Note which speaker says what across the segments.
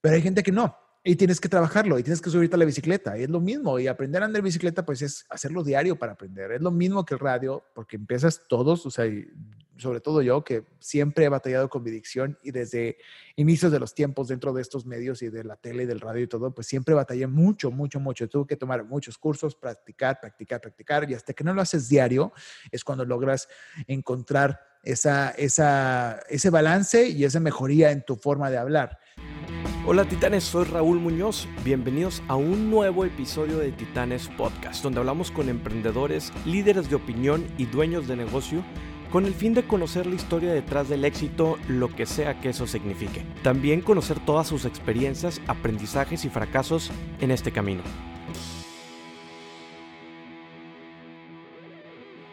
Speaker 1: Pero hay gente que no. Y tienes que trabajarlo y tienes que subirte a la bicicleta. Y es lo mismo. Y aprender a andar bicicleta, pues es hacerlo diario para aprender. Es lo mismo que el radio, porque empiezas todos, o sea, sobre todo yo, que siempre he batallado con mi dicción y desde inicios de los tiempos dentro de estos medios y de la tele y del radio y todo, pues siempre batallé mucho, mucho, mucho. Tuve que tomar muchos cursos, practicar, practicar, practicar. Y hasta que no lo haces diario, es cuando logras encontrar esa, esa, ese balance y esa mejoría en tu forma de hablar.
Speaker 2: Hola titanes, soy Raúl Muñoz. Bienvenidos a un nuevo episodio de Titanes Podcast, donde hablamos con emprendedores, líderes de opinión y dueños de negocio con el fin de conocer la historia detrás del éxito, lo que sea que eso signifique. También conocer todas sus experiencias, aprendizajes y fracasos en este camino.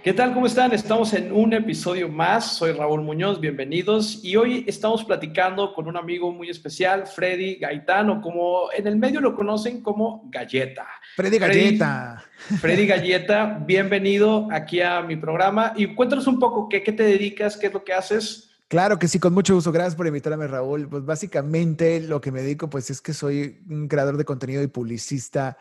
Speaker 2: ¿Qué tal? ¿Cómo están? Estamos en un episodio más. Soy Raúl Muñoz, bienvenidos. Y hoy estamos platicando con un amigo muy especial, Freddy Gaitán, como en el medio lo conocen como Galleta.
Speaker 1: Freddy Galleta.
Speaker 2: Freddy, Galleta, bienvenido aquí a mi programa. Y cuéntanos un poco qué, qué te dedicas, qué es lo que haces.
Speaker 1: Claro que sí, con mucho gusto. Gracias por invitarme, Raúl. Pues básicamente lo que me dedico, pues es que soy un creador de contenido y publicista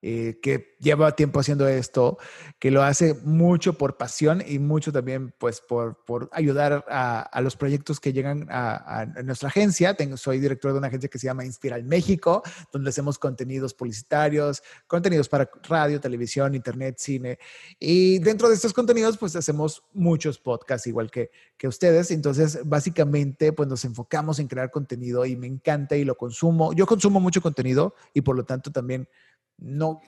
Speaker 1: eh, que lleva tiempo haciendo esto, que lo hace mucho por pasión y mucho también pues por, por ayudar a, los proyectos que llegan a, a nuestra agencia. Tengo, soy director de una agencia que se llama Inspiral México, donde hacemos contenidos publicitarios, contenidos para radio, televisión, internet, cine. Y dentro de estos contenidos pues hacemos muchos podcasts igual que, que ustedes. Entonces básicamente pues nos enfocamos en crear contenido y me encanta y lo consumo. Yo consumo mucho contenido y por lo tanto también no,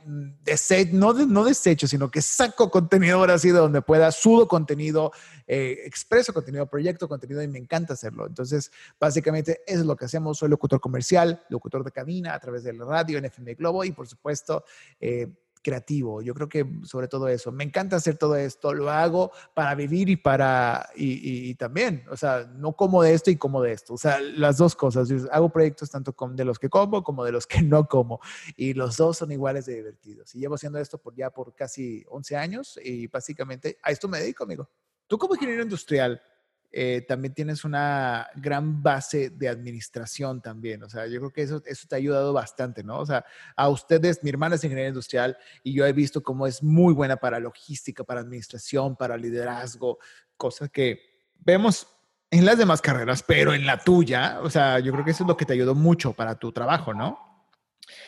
Speaker 1: dese, no, no desecho, sino que saco contenido ahora sí de donde pueda, sudo contenido, eh, expreso contenido, proyecto contenido y me encanta hacerlo. Entonces, básicamente eso es lo que hacemos. Soy locutor comercial, locutor de cabina a través del radio en FM Globo y por supuesto... Eh, creativo. Yo creo que sobre todo eso. Me encanta hacer todo esto. Lo hago para vivir y para, y, también, o sea, no como de esto y como de esto. O sea, las dos cosas. Hago proyectos tanto de los que como como de los que no como. Y los dos son iguales de divertidos. Y llevo haciendo esto por ya por casi 11 años y básicamente a esto me dedico, amigo. Tú como ingeniero industrial, eh, también tienes una gran base de administración también. O sea, yo creo que eso, eso te ha ayudado bastante, ¿no? O sea, a ustedes, mi hermana es ingeniera industrial y yo he visto cómo es muy buena para logística, para administración, para liderazgo, cosas que vemos en las demás carreras, pero en la tuya, o sea, yo creo que eso es lo que te ayudó mucho para tu trabajo, ¿no?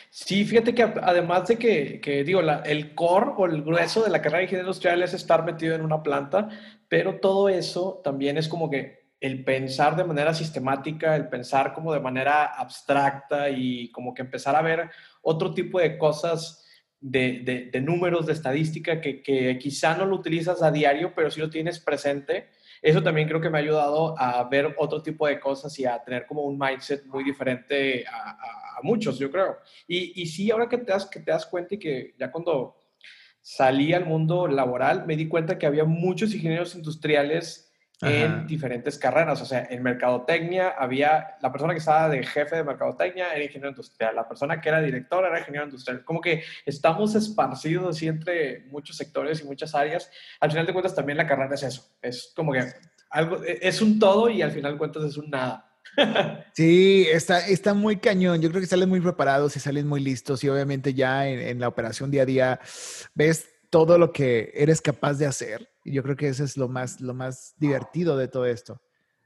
Speaker 2: Sí, fíjate que además de que, que digo, el core o el grueso de la carrera de ingeniería industrial es estar metido en una planta, pero todo eso también es como que el pensar de manera sistemática, el pensar como de manera abstracta y como que empezar a ver otro tipo de cosas, de, de, números, de estadística que, quizá no lo utilizas a diario, pero sí lo tienes presente eso también creo que me ha ayudado a ver otro tipo de cosas y a tener como un mindset muy diferente a, a, a muchos, yo creo. Y, y, sí, ahora que te, das, que te das cuenta y que ya cuando salí al mundo laboral, me di cuenta que había muchos ingenieros industriales en diferentes carreras. O sea, en mercadotecnia había la persona que estaba de jefe de mercadotecnia era ingeniero industrial, la persona que era director era ingeniero industrial. Como que estamos esparcidos así entre muchos sectores y muchas áreas. Al final de cuentas también la carrera es eso. Es como que algo, e, es un todo y al final de cuentas es un nada.
Speaker 1: Sí, está, está muy cañón. Yo creo que salen muy preparados y salen muy listos y obviamente ya en, en la operación día a día ves todo lo que eres capaz de hacer. Y yo creo que eso es lo más, lo más divertido de todo esto.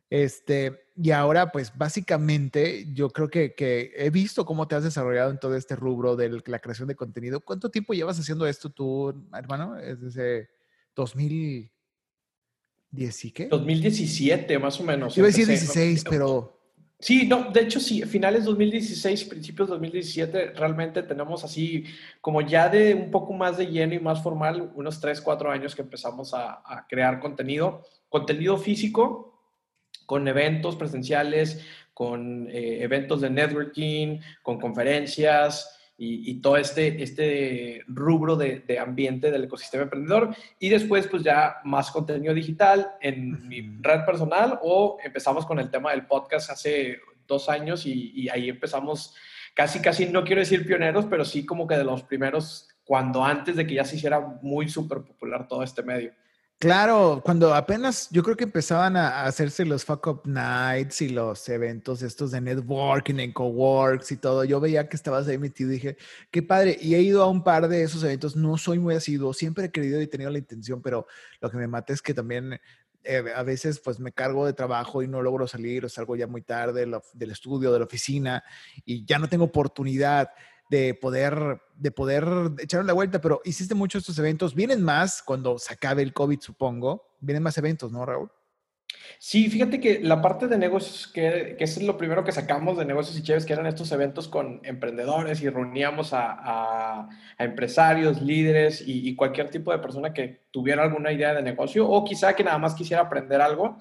Speaker 1: Este, y ahora, pues básicamente, yo creo que, que, he visto cómo te has desarrollado en todo este rubro de la creación de contenido. ¿Cuánto tiempo llevas haciendo esto tú, hermano? Es desde 2010 y qué?
Speaker 2: 2017, más o menos.
Speaker 1: Iba a decir 16, pero
Speaker 2: Sí, no, de hecho sí, finales 2016, principios 2017, realmente tenemos así como ya de un poco más de lleno y más formal, unos 3, 4 años que empezamos a, crear contenido, contenido físico, con eventos presenciales, con eh, eventos de networking, con conferencias, y, y, todo este, este rubro de, de, ambiente del ecosistema emprendedor. Y después, pues ya más contenido digital en mi red personal o empezamos con el tema del podcast hace dos años y, y ahí empezamos casi, casi, no quiero decir pioneros, pero sí como que de los primeros, cuando antes de que ya se hiciera muy súper popular todo este medio.
Speaker 1: Claro, cuando apenas yo creo que empezaban a hacerse los fuck up nights y los eventos estos de networking en coworks y todo, yo veía que estabas ahí metido y dije, qué padre. Y he ido a un par de esos eventos, no soy muy asiduo, siempre he querido y tenido la intención, pero lo que me mata es que también eh, a veces pues me cargo de trabajo y no logro salir o salgo ya muy tarde del estudio, de la oficina y ya no tengo oportunidad de poder, de poder echar la vuelta, pero hiciste muchos estos eventos. Vienen más cuando se acabe el COVID, supongo. Vienen más eventos, ¿no, Raúl?
Speaker 2: Sí, fíjate que la parte de negocios, que, que es lo primero que sacamos de negocios y chéves, que eran estos eventos con emprendedores y reuníamos a, a, empresarios, líderes y, y, cualquier tipo de persona que tuviera alguna idea de negocio o quizá que nada más quisiera aprender algo.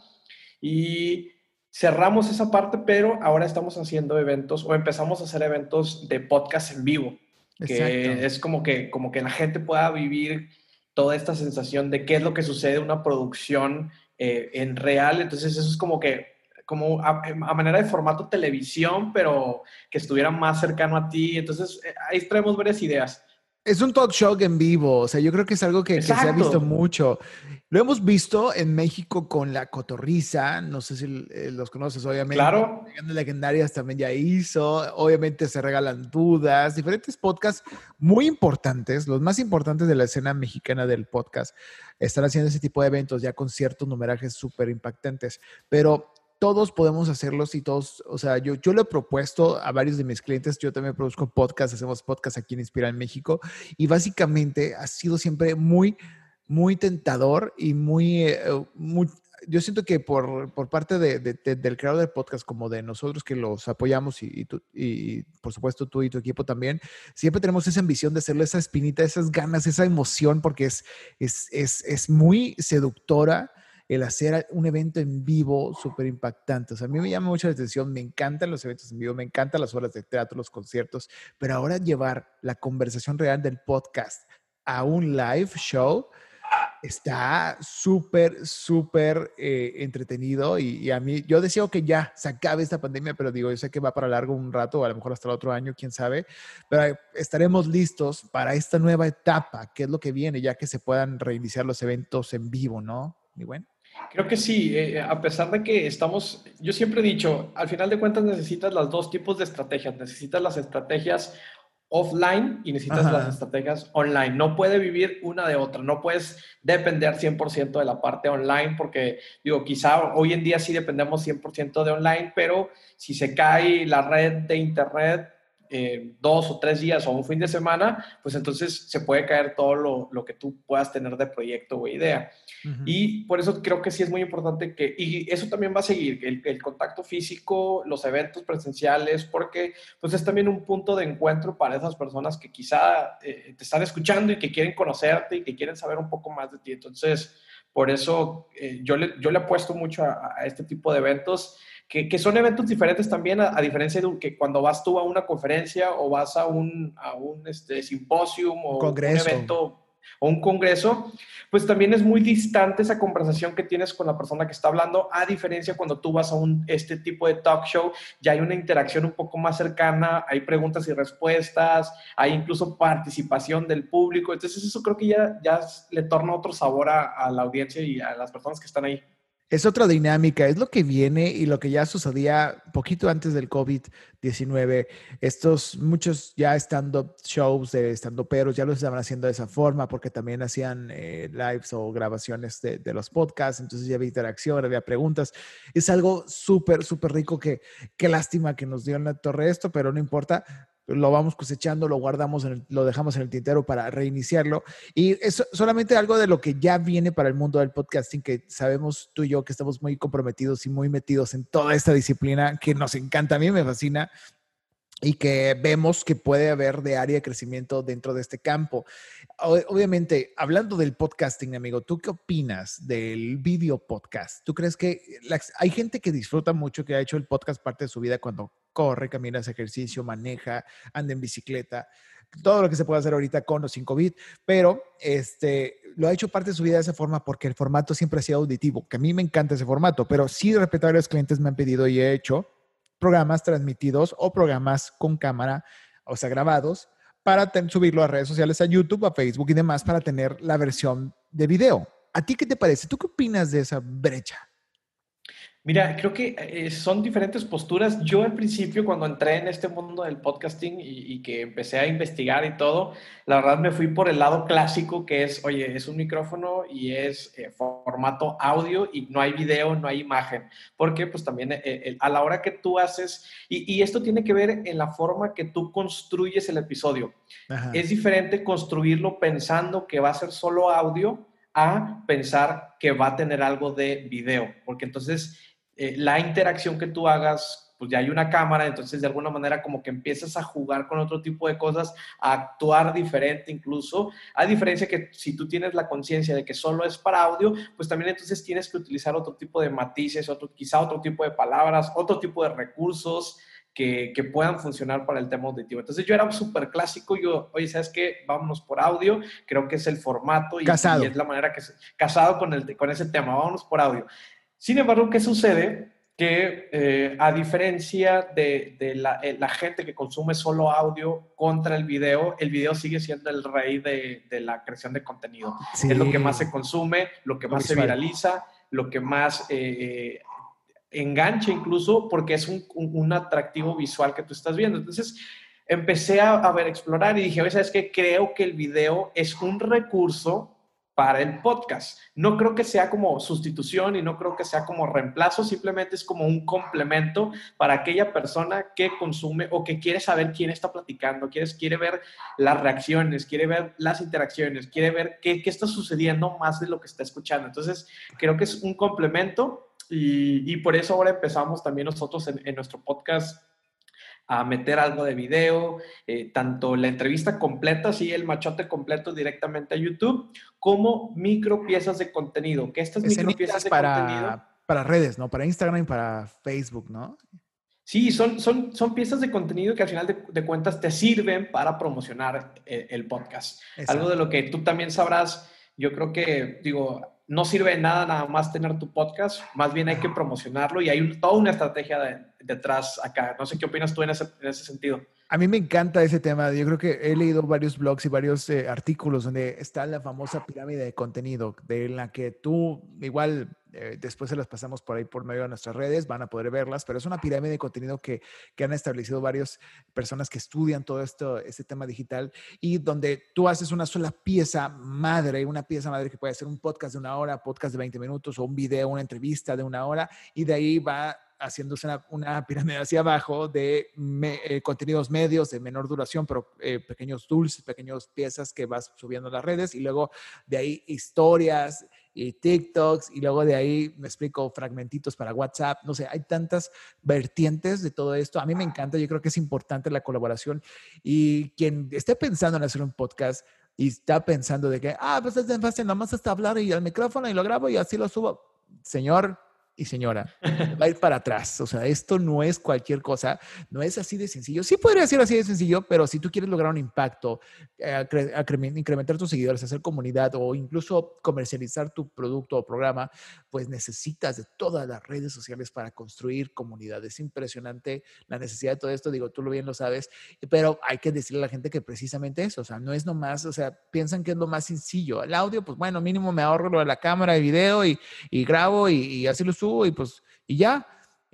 Speaker 2: Y cerramos esa parte, pero ahora estamos haciendo eventos o empezamos a hacer eventos de podcast en vivo, que es como que, como que la gente pueda vivir toda esta sensación de qué es lo que sucede en una producción eh, en real. Entonces eso es como que como a, manera de formato televisión, pero que estuviera más cercano a ti. Entonces eh, ahí traemos varias ideas.
Speaker 1: Es un talk show en vivo, o sea, yo creo que es algo que, que, se ha visto mucho. Lo hemos visto en México con La Cotorriza, no sé si eh, los conoces, obviamente.
Speaker 2: Claro.
Speaker 1: Legendarias también ya hizo, obviamente se regalan dudas, diferentes podcasts muy importantes, los más importantes de la escena mexicana del podcast, están haciendo ese tipo de eventos ya con ciertos numerajes súper impactantes, pero todos podemos hacerlos y todos, o sea, yo, yo lo he propuesto a varios de mis clientes, yo también produzco podcasts, hacemos podcasts aquí en Inspira en México y básicamente ha sido siempre muy, muy tentador y muy, eh, muy yo siento que por, por parte de, del creador del podcast, como de nosotros que los apoyamos y, y, y, por supuesto tú y tu equipo también, siempre tenemos esa ambición de hacerle esa espinita, esas ganas, esa emoción, porque es, es, es, es muy seductora el hacer un evento en vivo súper impactante. O sea, a mí me llama mucho la atención, me encantan los eventos en vivo, me encantan las horas de teatro, los conciertos, pero ahora llevar la conversación real del podcast a un live show está súper, súper eh, entretenido y, a mí, yo deseo que ya se acabe esta pandemia, pero digo, yo sé que va para largo un rato, a lo mejor hasta el otro año, quién sabe, pero estaremos listos para esta nueva etapa, que es lo que viene, ya que se puedan reiniciar los eventos en vivo, ¿no? Mi buen.
Speaker 2: Creo que sí, eh, a pesar de que estamos, yo siempre he dicho, al final de cuentas necesitas los dos tipos de estrategias, necesitas las estrategias offline y necesitas las estrategias online. No puede vivir una de otra, no puedes depender 100% de la parte online porque, digo, quizá hoy en día sí dependemos 100% de online, pero si se cae la red de internet, eh, dos o tres días o un fin de semana, pues entonces se puede caer todo lo, lo que tú puedas tener de proyecto o idea. Y por eso creo que sí es muy importante que, y eso también va a seguir, el, el, contacto físico, los eventos presenciales, porque pues es también un punto de encuentro para esas personas que quizá eh, te están escuchando y que quieren conocerte y que quieren saber un poco más de ti. Entonces, por eso eh, yo, le, yo le apuesto mucho a, a este tipo de eventos que, son eventos diferentes también, a, diferencia de que cuando vas tú a una conferencia o vas a un, a un este, simposium o un, evento o un congreso, pues también es muy distante esa conversación que tienes con la persona que está hablando, a diferencia cuando tú vas a un, este tipo de talk show, ya hay una interacción un poco más cercana, hay preguntas y respuestas, hay incluso participación del público, entonces eso creo que ya, ya le torna otro sabor a, a la audiencia y a las personas que están ahí.
Speaker 1: Es otra dinámica, es lo que viene y lo que ya sucedía poquito antes del COVID-19. Estos muchos ya stand-up shows de stand peros ya lo estaban haciendo de esa forma porque también hacían eh, lives o grabaciones de, de, los podcasts, entonces ya había interacción, había preguntas. Es algo súper, súper rico que qué lástima que nos dio en la torre esto, pero no importa lo vamos cosechando, lo guardamos, lo dejamos en el tintero para reiniciarlo. Y es solamente algo de lo que ya viene para el mundo del podcasting, que sabemos tú y yo que estamos muy comprometidos y muy metidos en toda esta disciplina que nos encanta, a mí me fascina y que vemos que puede haber de área de crecimiento dentro de este campo. Obviamente, hablando del podcasting, amigo, ¿tú qué opinas del video podcast? ¿Tú crees que hay gente que disfruta mucho, que ha hecho el podcast parte de su vida cuando corre, camina, hace ejercicio, maneja, anda en bicicleta, todo lo que se puede hacer ahorita con o sin COVID, pero este, lo ha hecho parte de su vida de esa forma porque el formato siempre ha sido auditivo, que a mí me encanta ese formato, pero sí varios clientes me han pedido y he hecho programas transmitidos o programas con cámara, o sea, grabados, para subirlo a redes sociales, a YouTube, a Facebook y demás, para tener la versión de video. ¿A ti qué te parece? ¿Tú qué opinas de esa brecha?
Speaker 2: Mira, creo que eh, son diferentes posturas. Yo al principio, cuando entré en este mundo del podcasting y, que empecé a investigar y todo, la verdad me fui por el lado clásico, que es, oye, es un micrófono y es eh, formato audio y no hay video, no hay imagen. Porque pues también eh, a la hora que tú haces, y, esto tiene que ver en la forma que tú construyes el episodio. Es diferente construirlo pensando que va a ser solo audio a pensar que va a tener algo de video, porque entonces eh, la interacción que tú hagas, pues ya hay una cámara, entonces de alguna manera como que empiezas a jugar con otro tipo de cosas, a actuar diferente incluso, a diferencia que si tú tienes la conciencia de que solo es para audio, pues también entonces tienes que utilizar otro tipo de matices, otro, quizá otro tipo de palabras, otro tipo de recursos. Que, que, puedan funcionar para el tema auditivo. Entonces yo era súper clásico, yo, oye, ¿sabes qué? Vámonos por audio, creo que es el formato y, y es la manera que... Casado con, el, con ese tema, vámonos por audio. Sin embargo, ¿qué sucede? Que eh, a diferencia de, eh, la, gente que consume solo audio contra el video, el video sigue siendo el rey de, la creación de contenido. Es lo que más se consume, lo que más se viraliza, lo que más eh, engancha incluso, porque es un, atractivo visual que tú estás viendo. Entonces, empecé a, a ver, explorar y dije, ¿sabes qué? Creo que el video es un recurso para el podcast. No creo que sea como sustitución y no creo que sea como reemplazo, simplemente es como un complemento para aquella persona que consume o que quiere saber quién está platicando, quiere, quiere ver las reacciones, quiere ver las interacciones, quiere ver qué, qué está sucediendo más de lo que está escuchando. Entonces, creo que es un complemento y, y por eso ahora empezamos también nosotros en, en nuestro podcast a meter algo de video, eh, tanto la entrevista completa, sí, el machote completo directamente a YouTube, como micro piezas de contenido. Que estas micro piezas de
Speaker 1: para,
Speaker 2: contenido.
Speaker 1: Para redes, ¿no? Para Instagram y para Facebook, ¿no?
Speaker 2: Sí, son, son, son piezas de contenido que al final de, cuentas te sirven para promocionar el, el podcast. Algo de lo que tú también sabrás, yo creo que, digo, no sirve de nada nada más tener tu podcast, más bien hay que promocionarlo y hay toda una estrategia detrás acá. No sé qué opinas tú en ese, en ese, sentido.
Speaker 1: A mí me encanta ese tema. Yo creo que he leído varios blogs y varios eh, artículos donde está la famosa pirámide de contenido, de la que tú igual eh, después se las pasamos por ahí por medio de nuestras redes, van a poder verlas, pero es una pirámide de contenido que, que han establecido varias personas que estudian todo esto, este tema digital y donde tú haces una sola pieza madre, una pieza madre que puede ser un podcast de una hora, podcast de 20 minutos o un video, una entrevista de una hora y de ahí va haciéndose una, pirámide hacia abajo de eh, contenidos medios de menor duración, pero eh, pequeños dulces, pequeñas piezas que vas subiendo a las redes y luego de ahí historias, y TikToks y luego de ahí me explico fragmentitos para WhatsApp, no sé, hay tantas vertientes de todo esto. A mí me encanta, yo creo que es importante la colaboración y quien esté pensando en hacer un podcast y está pensando de que, ah, pues es fácil, nada más hasta hablar y al micrófono y lo grabo y así lo subo. Señor, y señora, va a ir para atrás. O sea, esto no es cualquier cosa, no es así de sencillo. Sí podría ser así de sencillo, pero si tú quieres lograr un impacto, eh, incrementar tus seguidores, hacer comunidad o incluso comercializar tu producto o programa, pues necesitas de todas las redes sociales para construir comunidad. Es impresionante la necesidad de todo esto. Digo, tú lo bien lo sabes, pero hay que decirle a la gente que precisamente eso, o sea, no es nomás, o sea, piensan que es lo más sencillo. El audio, pues bueno, mínimo me ahorro lo de la cámara y video y, y grabo y, y así lo subo y pues, y ya.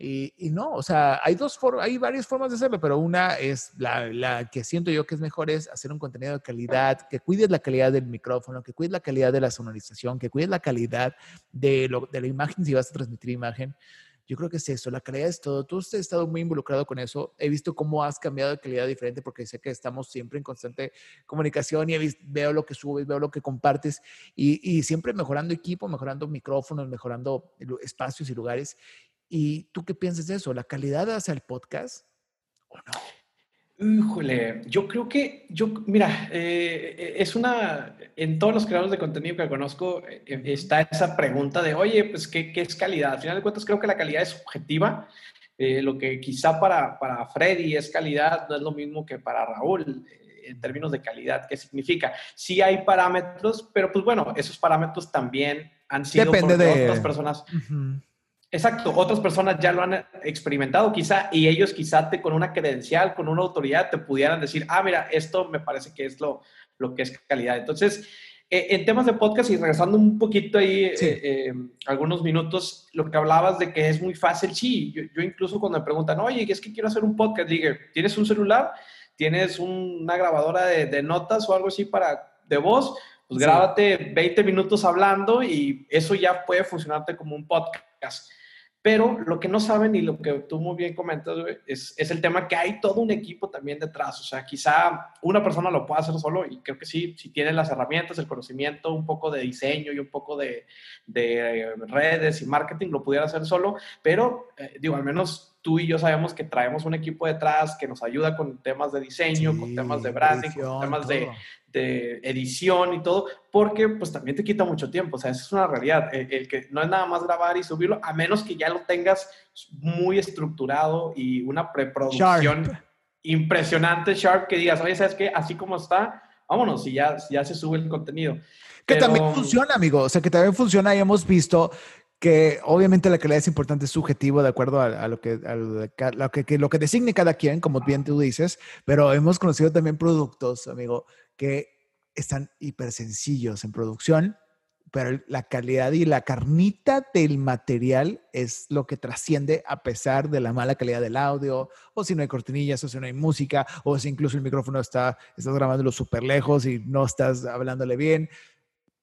Speaker 1: Y, no, o sea, hay dos formas, hay varias formas de hacerlo, pero una es la, la, que siento yo que es mejor es hacer un contenido de calidad, que cuides la calidad del micrófono, que cuides la calidad de la sonorización, que cuides la calidad de, lo, de la imagen si vas a transmitir imagen. Yo creo que es eso, la calidad es todo. Tú has estado muy involucrado con eso. He visto cómo has cambiado de calidad diferente porque sé que estamos siempre en constante comunicación y visto, veo lo que subes, veo lo que compartes y, y siempre mejorando equipo, mejorando micrófonos, mejorando espacios y lugares. ¿Y tú qué piensas de eso? ¿La calidad hacia el podcast o no?
Speaker 2: Híjole, yo creo que, yo, mira, eh, es una, en todos los creadores de contenido que conozco eh, está esa pregunta de, oye, pues, ¿qué, ¿qué, es calidad? Al final de cuentas, creo que la calidad es subjetiva. Eh, lo que quizá para, para Freddy es calidad no es lo mismo que para Raúl en términos de calidad. ¿Qué significa? Sí hay parámetros, pero pues bueno, esos parámetros también han sido
Speaker 1: Depende de
Speaker 2: otras personas. Exacto, otras personas ya lo han experimentado quizá y ellos quizá te, con una credencial, con una autoridad, te pudieran decir, ah, mira, esto me parece que es lo, lo que es calidad. Entonces, eh, en temas de podcast y regresando un poquito ahí, eh, eh, algunos minutos, lo que hablabas de que es muy fácil, sí, yo, incluso cuando me preguntan, oye, es que quiero hacer un podcast, dije, ¿tienes un celular? ¿Tienes una grabadora de, notas o algo así para de voz? Pues grábate 20 minutos hablando y eso ya puede funcionarte como un podcast. Pero lo que no saben y lo que tú muy bien comentas, es, el tema que hay todo un equipo también detrás. O sea, quizá una persona lo pueda hacer solo y creo que sí, si tiene las herramientas, el conocimiento, un poco de diseño y un poco de, de redes y marketing, lo pudiera hacer solo. Pero, eh, digo, al menos tú y yo sabemos que traemos un equipo detrás que nos ayuda con temas de diseño, con temas de branding, con temas de, de edición y todo, porque pues también te quita mucho tiempo, o sea, esa es una realidad, el, que no es nada más grabar y subirlo, a menos que ya lo tengas muy estructurado y una preproducción impresionante, sharp, que digas, oye, ¿sabes qué? Así como está, vámonos y ya, ya se sube el contenido.
Speaker 1: Que también funciona, amigo, o sea, que también funciona y hemos visto que obviamente la calidad es importante, es subjetivo de acuerdo a, lo, que, lo, que, que designe cada quien, como bien tú dices, pero hemos conocido también productos, amigo, que están hiper sencillos en producción, pero la calidad y la carnita del material es lo que trasciende a pesar de la mala calidad del audio, o si no hay cortinillas, o si no hay música, o si incluso el micrófono está, estás grabándolo súper lejos y no estás hablándole bien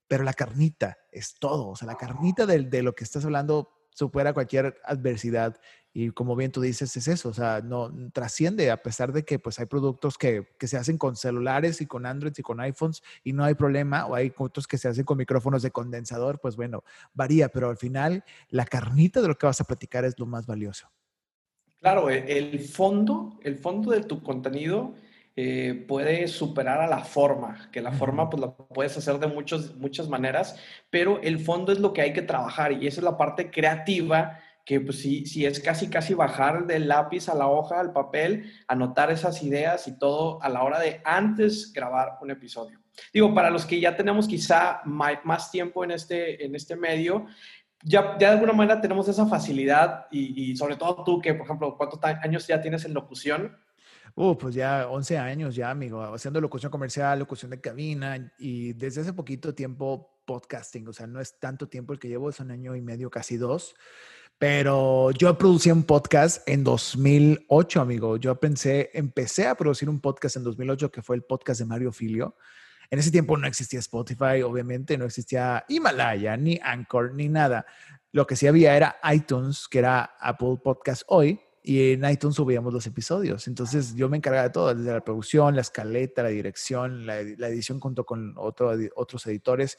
Speaker 1: pero la carnita es todo, o sea, la carnita de, lo que estás hablando supera cualquier adversidad y como bien tú dices es eso, o sea, no trasciende a pesar de que pues hay productos que, que, se hacen con celulares y con Android y con iPhones y no hay problema o hay otros que se hacen con micrófonos de condensador, pues bueno, varía, pero al final la carnita de lo que vas a platicar es lo más valioso.
Speaker 2: Claro, e, el fondo, el fondo de tu contenido eh, puede superar a la forma, que la forma pues la puedes hacer de muchos, muchas maneras, pero el fondo es lo que hay que trabajar y esa es la parte creativa que pues sí, sí es casi casi bajar del lápiz a la hoja, al papel, anotar esas ideas y todo a la hora de antes grabar un episodio. Digo, para los que ya tenemos quizá más tiempo en este, en este medio, ya, ya, de alguna manera tenemos esa facilidad y, y, sobre todo tú que, por ejemplo, ¿cuántos años ya tienes en locución?
Speaker 1: Uh, pues ya 11 años ya, amigo, haciendo locución comercial, locución de cabina y desde hace poquito tiempo podcasting, o sea, no es tanto tiempo el que llevo, es un año y medio, casi dos, pero yo producí un podcast en 2008, amigo. Yo pensé, empecé a producir un podcast en 2008 que fue el podcast de Mario Filio. En ese tiempo no existía Spotify, obviamente, no existía Himalaya, ni Anchor, ni nada. Lo que sí había era iTunes, que era Apple Podcast hoy, y en iTunes subíamos los episodios. Entonces yo me encargaba de todo, desde la producción, la escaleta, la dirección, la, edición junto con otro, otros editores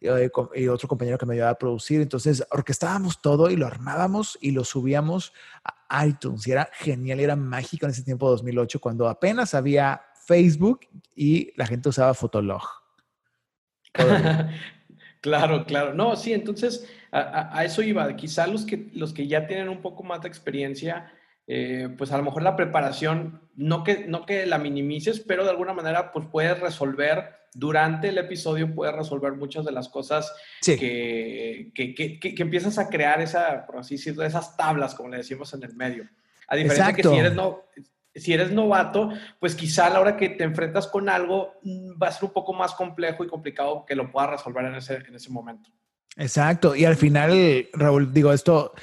Speaker 1: eh, y otro compañero que me ayudaba a producir. Entonces orquestábamos todo y lo armábamos y lo subíamos a iTunes. Y era genial, era mágico en ese tiempo 2008 cuando apenas había Facebook y la gente usaba Fotolog.
Speaker 2: claro, claro. No, sí, entonces a, a, eso iba. Quizá los que, los que ya tienen un poco más de experiencia eh, pues a lo mejor la preparación, no que, no que la minimices, pero de alguna manera pues puedes resolver, durante el episodio puedes resolver muchas de las cosas que, que, que, empiezas a crear esa, por así decirlo, esas tablas, como le decimos en el medio. A diferencia de que si eres, no, si eres novato, pues quizá a la hora que te enfrentas con algo mm, va a ser un poco más complejo y complicado que lo puedas resolver en ese, en ese momento.
Speaker 1: Exacto. Y al final, Raúl, digo, esto,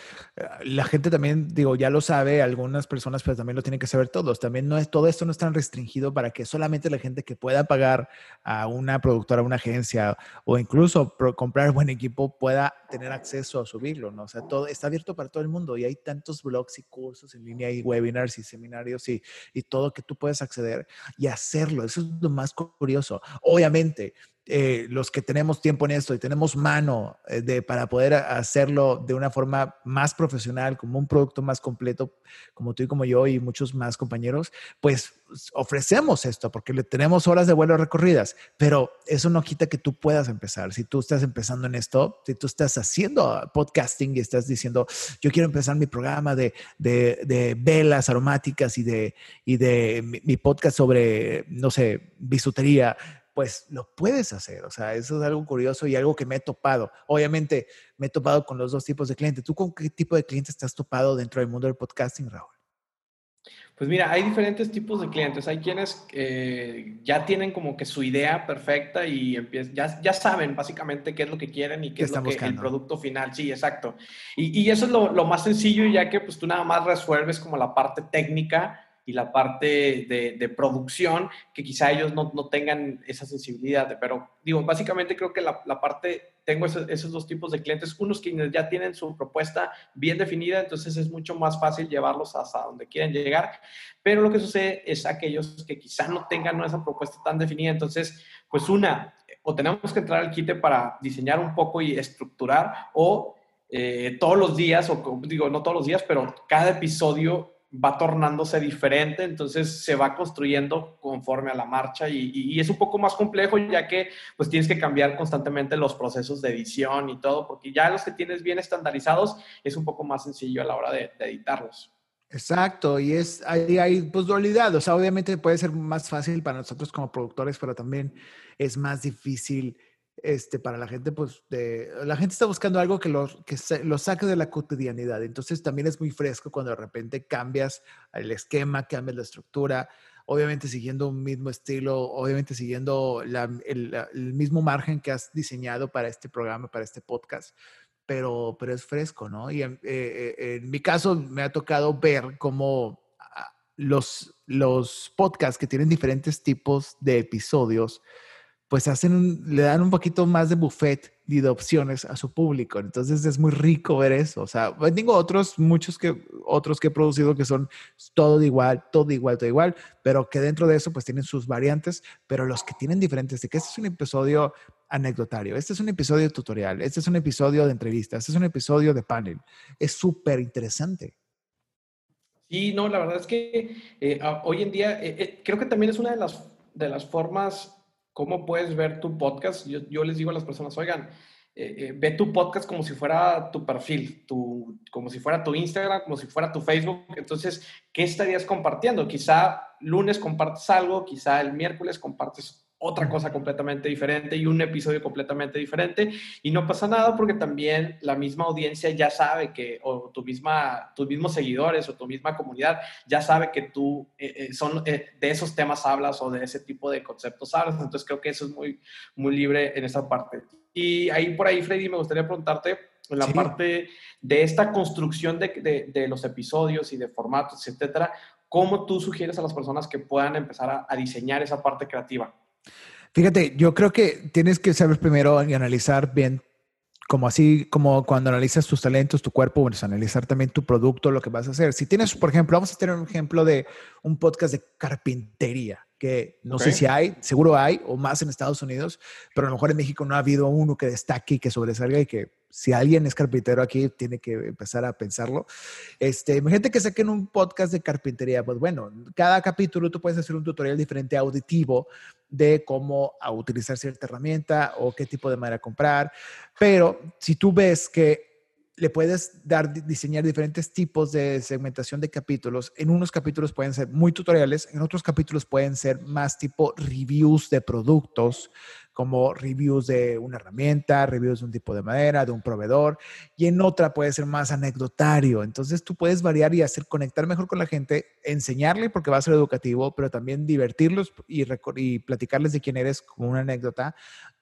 Speaker 1: la gente también, digo, ya lo sabe, algunas personas pero también lo tienen que saber todos. También no es, todo esto no es tan restringido para que solamente la gente que pueda pagar a una productora, a una agencia o incluso comprar buen equipo pueda tener acceso a subirlo, ¿no? O sea, todo está abierto para todo el mundo y hay tantos blogs y cursos en línea y webinars y seminarios y, y todo que tú puedes acceder y hacerlo. Eso es lo más curioso. Obviamente, eh, los que tenemos tiempo en esto y tenemos mano eh, de, para poder hacerlo de una forma más profesional, como un producto más completo, como tú y como yo y muchos más compañeros, pues ofrecemos esto porque le tenemos horas de vuelo recorridas, pero eso no quita que tú puedas empezar. Si tú estás empezando en esto, si tú estás haciendo podcasting y estás diciendo, yo quiero empezar mi programa de, de, de velas aromáticas y de, y de mi podcast sobre, no sé, bisutería, pues lo puedes hacer. O sea, eso es algo curioso y algo que me he topado. Obviamente, me he topado con los dos tipos de clientes. ¿Tú con qué tipo de clientes estás topado dentro del mundo del podcasting, Raúl?
Speaker 2: Pues mira, hay diferentes tipos de clientes. Hay quienes eh, ya tienen como que su idea perfecta y ya, ya saben básicamente qué es lo que quieren y qué, es lo que, el producto final. Sí, exacto. Y, y eso es lo, lo, más sencillo, ya que pues tú nada más resuelves como la parte técnica y la parte de, producción, que quizá ellos no, no, tengan esa sensibilidad. Pero digo, básicamente creo que la, la parte, tengo esos, esos, dos tipos de clientes, unos que ya tienen su propuesta bien definida, entonces es mucho más fácil llevarlos hasta donde quieren llegar, pero lo que sucede es aquellos que quizá no tengan esa propuesta tan definida, entonces, pues una, o tenemos que entrar al quite para diseñar un poco y estructurar, o eh, todos los días, o digo, no todos los días, pero cada episodio va tornándose diferente, entonces se va construyendo conforme a la marcha y, es un poco más complejo ya que pues tienes que cambiar constantemente los procesos de edición y todo, porque ya los que tienes bien estandarizados es un poco más sencillo a la hora de, editarlos.
Speaker 1: Exacto, y es ahí hay pues dualidad, o sea, obviamente puede ser más fácil para nosotros como productores, pero también es más difícil este, para la gente, pues, la gente está buscando algo que, lo, que lo saque de la cotidianidad. Entonces, también es muy fresco cuando de repente cambias el esquema, cambias la estructura, obviamente siguiendo un mismo estilo, obviamente siguiendo el, mismo margen que has diseñado para este programa, para este podcast, pero, pero es fresco, ¿no? Y en, eh, eh, en mi caso me ha tocado ver cómo ah, los, los podcasts que tienen diferentes tipos de episodios, pues hacen, le dan un poquito más de buffet y de opciones a su público. Entonces es muy rico ver eso. O sea, pues, tengo otros, muchos que, otros que he producido que son todo igual, todo igual, todo igual, pero que dentro de eso pues tienen sus variantes, pero los que tienen diferentes, de que este es un episodio anecdotario, este es un episodio tutorial, este es un episodio de entrevista, este es un episodio de panel. Es súper interesante.
Speaker 2: Sí, no, la verdad es que eh, hoy en día eh, eh, creo que también es una de las, de las formas ¿Cómo puedes ver tu podcast? Yo, les digo a las personas, oigan, eh, eh, ve tu podcast como si fuera tu perfil, tu, como si fuera tu Instagram, como si fuera tu Facebook. Entonces, ¿qué estarías compartiendo? Quizá lunes compartes algo, quizá el miércoles compartes otra cosa completamente diferente y un episodio completamente diferente y no pasa nada porque también la misma audiencia ya sabe que, o tu misma, tus mismos seguidores o tu misma comunidad ya sabe que tú eh, eh, son, eh, de esos temas hablas o de ese tipo de conceptos hablas, entonces creo que eso es muy, muy libre en esa parte. Y ahí por ahí, Freddy, me gustaría preguntarte en la parte de esta construcción de, de, de, los episodios y de formatos, etcétera, ¿cómo tú sugieres a las personas que puedan empezar a, a diseñar esa parte creativa?
Speaker 1: Fíjate, yo creo que tienes que saber primero y analizar bien, como así, como cuando analizas tus talentos, tu cuerpo, bueno, analizar también tu producto, lo que vas a hacer. Si tienes, por ejemplo, vamos a tener un ejemplo de un podcast de carpintería que no sé si hay, seguro hay, o más en Estados Unidos, pero a lo mejor en México no ha habido uno que destaque y que sobresalga y que si alguien es carpintero aquí tiene que empezar a pensarlo. Este, imagínate que saquen un podcast de carpintería, pues bueno, cada capítulo tú puedes hacer un tutorial diferente auditivo de cómo utilizar cierta herramienta o qué tipo de madera comprar, pero si tú ves que le puedes dar, diseñar diferentes tipos de segmentación de capítulos. En unos capítulos pueden ser muy tutoriales, en otros capítulos pueden ser más tipo reviews de productos, como reviews de una herramienta, reviews de un tipo de madera, de un proveedor, y en otra puede ser más anecdotario. Entonces tú puedes variar y hacer conectar mejor con la gente, enseñarle porque va a ser educativo, pero también divertirlos y, y platicarles de quién eres como una anécdota,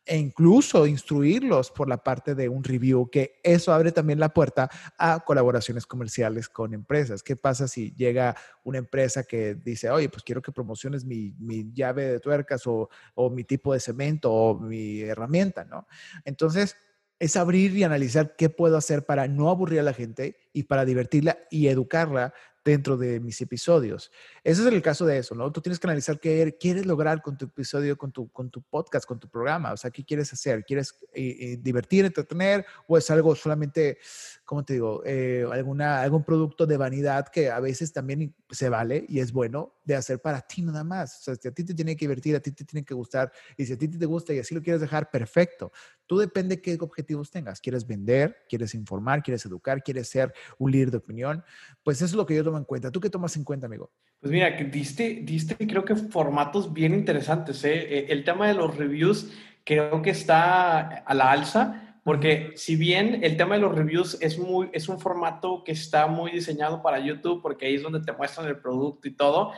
Speaker 1: e incluso instruirlos por la parte de un review, que eso abre también la puerta a colaboraciones comerciales con empresas. ¿Qué pasa si llega una empresa que dice, oye, pues quiero que promociones mi, mi llave de tuercas o, o, mi tipo de cemento o mi herramienta, ¿no? Entonces, es abrir y analizar qué puedo hacer para no aburrir a la gente y para divertirla y educarla dentro de mis episodios. Ese es el caso de eso, ¿no? Tú tienes que analizar qué quieres lograr con tu episodio, con tu, con tu podcast, con tu programa. O sea, ¿qué quieres hacer? ¿Quieres eh, eh, divertir, entretener o es algo solamente, ¿cómo te digo? Eh, alguna, algún producto de vanidad que a veces también se vale y es bueno de hacer para ti nada más. O sea, si a ti te tiene que divertir, a ti te tiene que gustar y si a ti te gusta y así lo quieres dejar, perfecto. Tú depende qué objetivos tengas. ¿Quieres vender? ¿Quieres informar? ¿Quieres educar? ¿Quieres ser un líder de opinión? Pues eso es lo que yo tomo en cuenta. ¿Tú qué tomas en cuenta, amigo?
Speaker 2: Pues mira, que diste, diste creo que formatos bien interesantes. ¿eh? eh el tema de los reviews creo que está a la alza Porque si bien el tema de los reviews es, muy, es un formato que está muy diseñado para YouTube, porque ahí es donde te muestran el producto y todo,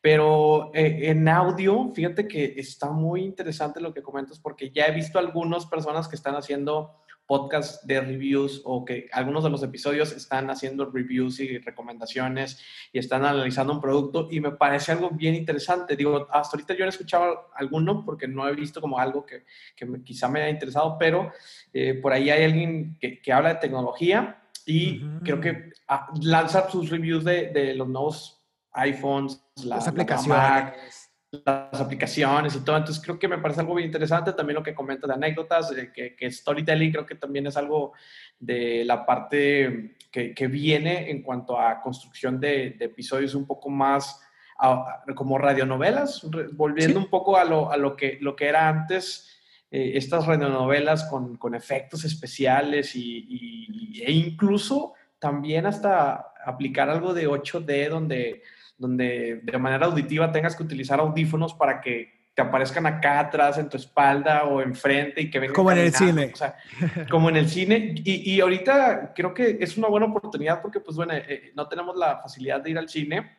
Speaker 2: pero eh, en audio, fíjate que está muy interesante lo que comentas, porque ya he visto algunas personas que están haciendo podcast de reviews o que algunos de los episodios están haciendo reviews y recomendaciones y están analizando un producto y me parece algo bien interesante. Digo, hasta ahorita yo no he escuchado alguno porque no he visto como algo que, que quizá me haya interesado, pero eh, por ahí hay alguien que, que, habla de tecnología y creo que ah, lanza sus reviews de, de los nuevos iPhones,
Speaker 1: las aplicaciones
Speaker 2: las aplicaciones y todo. Entonces creo que me parece algo bien interesante. También lo que comenta de anécdotas, que, que, storytelling creo que también es algo de la parte que, que viene en cuanto a construcción de, de episodios un poco más como radionovelas, volviendo un poco a lo, a lo, que, lo que era antes. Eh, estas radionovelas con, con efectos especiales y, y, e incluso también hasta aplicar algo de 8D donde donde de manera auditiva tengas que utilizar audífonos para que te aparezcan acá atrás en tu espalda o enfrente y que vengan.
Speaker 1: Como en el cine.
Speaker 2: O sea, como en el cine. Y, y, ahorita creo que es una buena oportunidad porque, pues bueno, eh, no tenemos la facilidad de ir al cine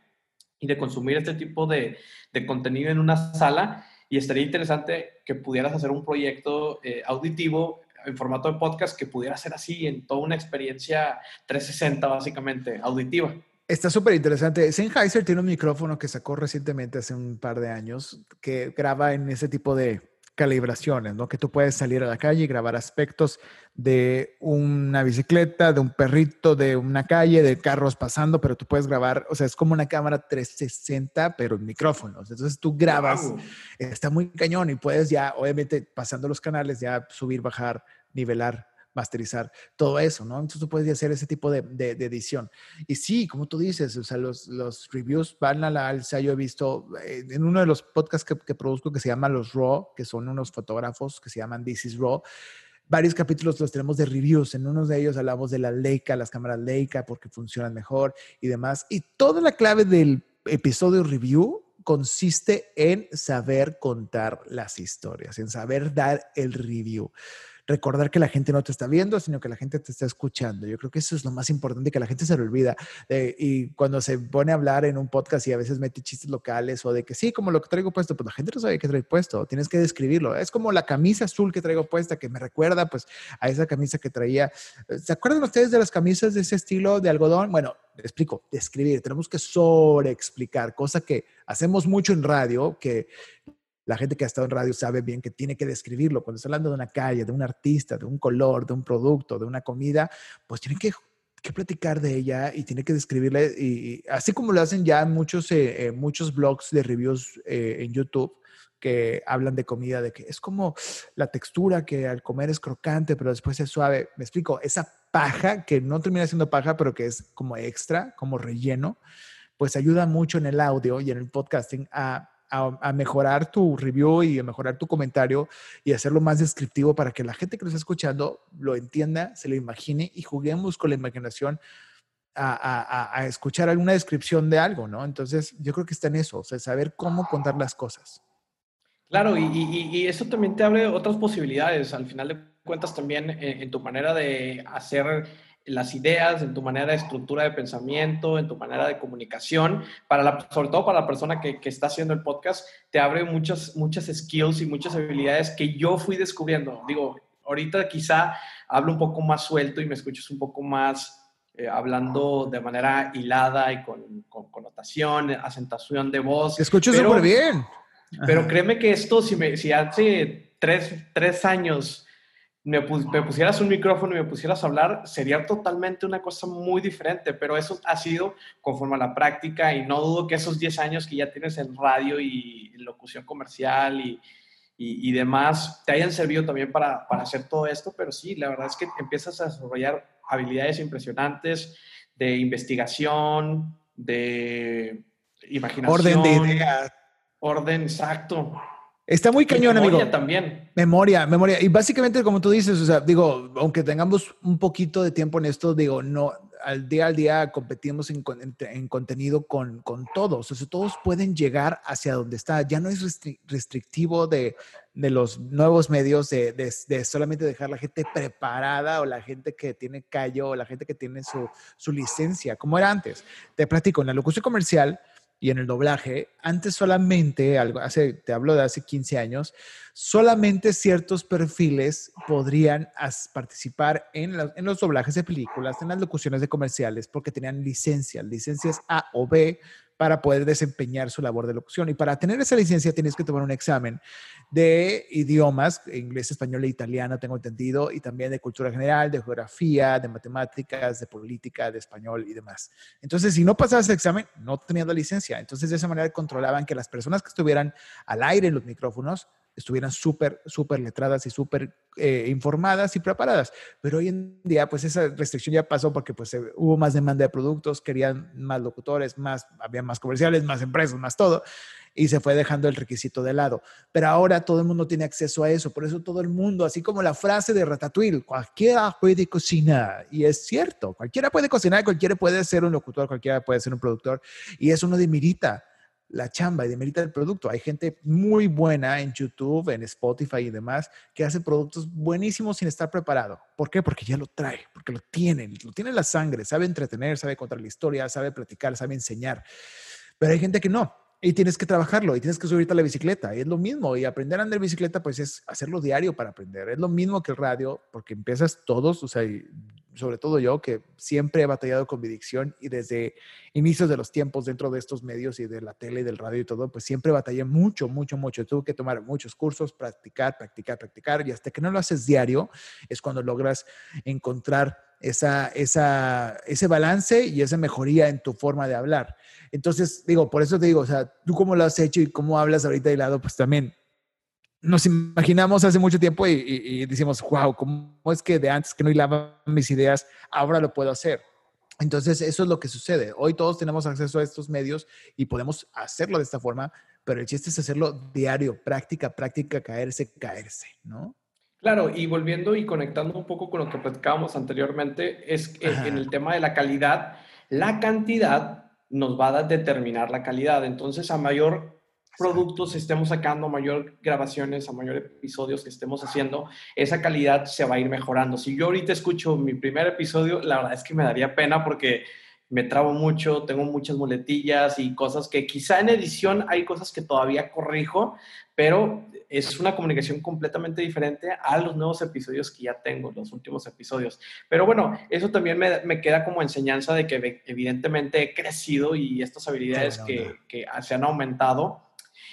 Speaker 2: y de consumir este tipo de, de contenido en una sala. Y estaría interesante que pudieras hacer un proyecto eh, auditivo en formato de podcast que pudiera ser así, en toda una experiencia 360, básicamente, auditiva.
Speaker 1: Está súper interesante. Sennheiser tiene un micrófono que sacó recientemente, hace un par de años, que graba en ese tipo de calibraciones, ¿no? Que tú puedes salir a la calle y grabar aspectos de una bicicleta, de un perrito, de una calle, de carros pasando, pero tú puedes grabar, o sea, es como una cámara 360, pero en micrófonos. Entonces tú grabas, está muy cañón y puedes ya, obviamente, pasando los canales, ya subir, bajar, nivelar masterizar todo eso, ¿no? Entonces tú puedes hacer ese tipo de, de, edición. Y sí, como tú dices, o sea, los, los reviews van a la alza. Yo he visto eh, en uno de los podcasts que, que, produzco que se llama Los Raw, que son unos fotógrafos que se llaman This is Raw, varios capítulos los tenemos de reviews. En uno de ellos hablamos de la Leica, las cámaras Leica, porque funcionan mejor y demás. Y toda la clave del episodio review consiste en saber contar las historias, en saber dar el review recordar que la gente no te está viendo, sino que la gente te está escuchando. Yo creo que eso es lo más importante, que la gente se le olvida. Eh, y cuando se pone a hablar en un podcast y a veces mete chistes locales o de que sí, como lo que traigo puesto, pues la gente no sabe qué trae puesto, tienes que describirlo. Es como la camisa azul que traigo puesta, que me recuerda pues a esa camisa que traía. ¿Se acuerdan ustedes de las camisas de ese estilo de algodón? Bueno, explico, describir, tenemos que sobreexplicar, cosa que hacemos mucho en radio, que la gente que ha estado en radio sabe bien que tiene que describirlo. Cuando está hablando de una calle, de un artista, de un color, de un producto, de una comida, pues tienen que, que platicar de ella y tiene que describirle. Y, así como lo hacen ya muchos, eh, eh, muchos blogs de reviews eh, en YouTube que hablan de comida, de que es como la textura que al comer es crocante, pero después es suave. Me explico, esa paja que no termina siendo paja, pero que es como extra, como relleno, pues ayuda mucho en el audio y en el podcasting a a, mejorar tu review y a mejorar tu comentario y hacerlo más descriptivo para que la gente que lo está escuchando lo entienda, se lo imagine y juguemos con la imaginación a, a, escuchar alguna descripción de algo, ¿no? Entonces, yo creo que está en eso, o sea, saber cómo contar las cosas.
Speaker 2: Claro, y, y, eso también te abre otras posibilidades. Al final de cuentas, también en, en tu manera de hacer las ideas, en tu manera de estructura de pensamiento, en tu manera de comunicación, para la, sobre todo para la persona que, que, está haciendo el podcast, te abre muchas, muchas skills y muchas habilidades que yo fui descubriendo. Digo, ahorita quizá hablo un poco más suelto y me escuchas un poco más eh, hablando de manera hilada y con, con connotación, acentación de voz.
Speaker 1: Te escucho súper bien.
Speaker 2: Pero créeme que esto, si, me, si hace tres, tres años me, pusieras un micrófono y me pusieras a hablar, sería totalmente una cosa muy diferente, pero eso ha sido conforme a la práctica y no dudo que esos 10 años que ya tienes en radio y locución comercial y, y, demás te hayan servido también para, para, hacer todo esto, pero sí, la verdad es que empiezas a desarrollar habilidades impresionantes de investigación, de imaginación.
Speaker 1: Orden de ideas.
Speaker 2: Orden, exacto.
Speaker 1: Está muy cañón,
Speaker 2: memoria
Speaker 1: amigo.
Speaker 2: también.
Speaker 1: Memoria, memoria. Y básicamente, como tú dices, o sea, digo, aunque tengamos un poquito de tiempo en esto, digo, no, al día al día competimos en, en, contenido con, con, todos. O sea, todos pueden llegar hacia donde está. Ya no es restrictivo de, de, los nuevos medios de, de, solamente dejar la gente preparada o la gente que tiene callo o la gente que tiene su, su licencia, como era antes. Te platico, en la locución comercial y en el doblaje, antes solamente, hace, te hablo de hace 15 años, solamente ciertos perfiles podrían participar en, en, los doblajes de películas, en las locuciones de comerciales, porque tenían licencias, licencias A o B para poder desempeñar su labor de locución. Y para tener esa licencia tienes que tomar un examen de idiomas, inglés, español e italiano, tengo entendido, y también de cultura general, de geografía, de matemáticas, de política, de español y demás. Entonces, si no pasabas el examen, no tenías la licencia. Entonces, de esa manera controlaban que las personas que estuvieran al aire en los micrófonos estuvieran súper, súper letradas y súper eh, informadas y preparadas. Pero hoy en día, pues esa restricción ya pasó porque pues hubo más demanda de productos, querían más locutores, más, había más comerciales, más empresas, más todo, y se fue dejando el requisito de lado. Pero ahora todo el mundo tiene acceso a eso, por eso todo el mundo, así como la frase de Ratatouille, cualquiera puede cocinar, y es cierto, cualquiera puede cocinar, cualquiera puede ser un locutor, cualquiera puede ser un productor, y eso no demerita la chamba y demerita el producto. Hay gente muy buena en YouTube, en Spotify y demás que hace productos buenísimos sin estar preparado. ¿Por qué? Porque ya lo trae, porque lo tienen, lo tiene la sangre, sabe entretener, sabe contar la historia, sabe platicar, sabe enseñar. Pero hay gente que no. Y tienes que trabajarlo y tienes que subirte a la bicicleta. Y es lo mismo. Y aprender a andar bicicleta, pues es hacerlo diario para aprender. Es lo mismo que el radio, porque empiezas todos, o sea, sobre todo yo, que siempre he batallado con mi dicción y desde inicios de los tiempos dentro de estos medios y de la tele y del radio y todo, pues siempre batallé mucho, mucho, mucho. Tuve que tomar muchos cursos, practicar, practicar, practicar y hasta que no lo haces diario es cuando logras encontrar esa, esa, ese balance y esa mejoría en tu forma de hablar. Entonces, digo, por eso te digo, o sea, tú cómo lo has hecho y cómo hablas ahorita de lado, pues también nos imaginamos hace mucho tiempo y, decimos, wow, ¿cómo es que de antes que no hilaba mis ideas, ahora lo puedo hacer? Entonces, eso es lo que sucede. Hoy todos tenemos acceso a estos medios y podemos hacerlo de esta forma, pero el chiste es hacerlo diario, práctica, práctica, caerse, caerse, ¿no?
Speaker 2: Claro, y volviendo y conectando un poco con lo que platicábamos anteriormente, es que en el tema de la calidad, la cantidad nos va a determinar la calidad. Entonces, a mayor productos estemos sacando, mayor grabaciones, a mayor episodios que estemos haciendo, esa calidad se va a ir mejorando. Si yo ahorita escucho mi primer episodio, la verdad es que me daría pena porque me trabo mucho, tengo muchas muletillas y cosas que quizá en edición hay cosas que todavía corrijo, pero es una comunicación completamente diferente a los nuevos episodios que ya tengo, los últimos episodios. Pero bueno, eso también me, me queda como enseñanza de que evidentemente he crecido y estas habilidades que, que se han aumentado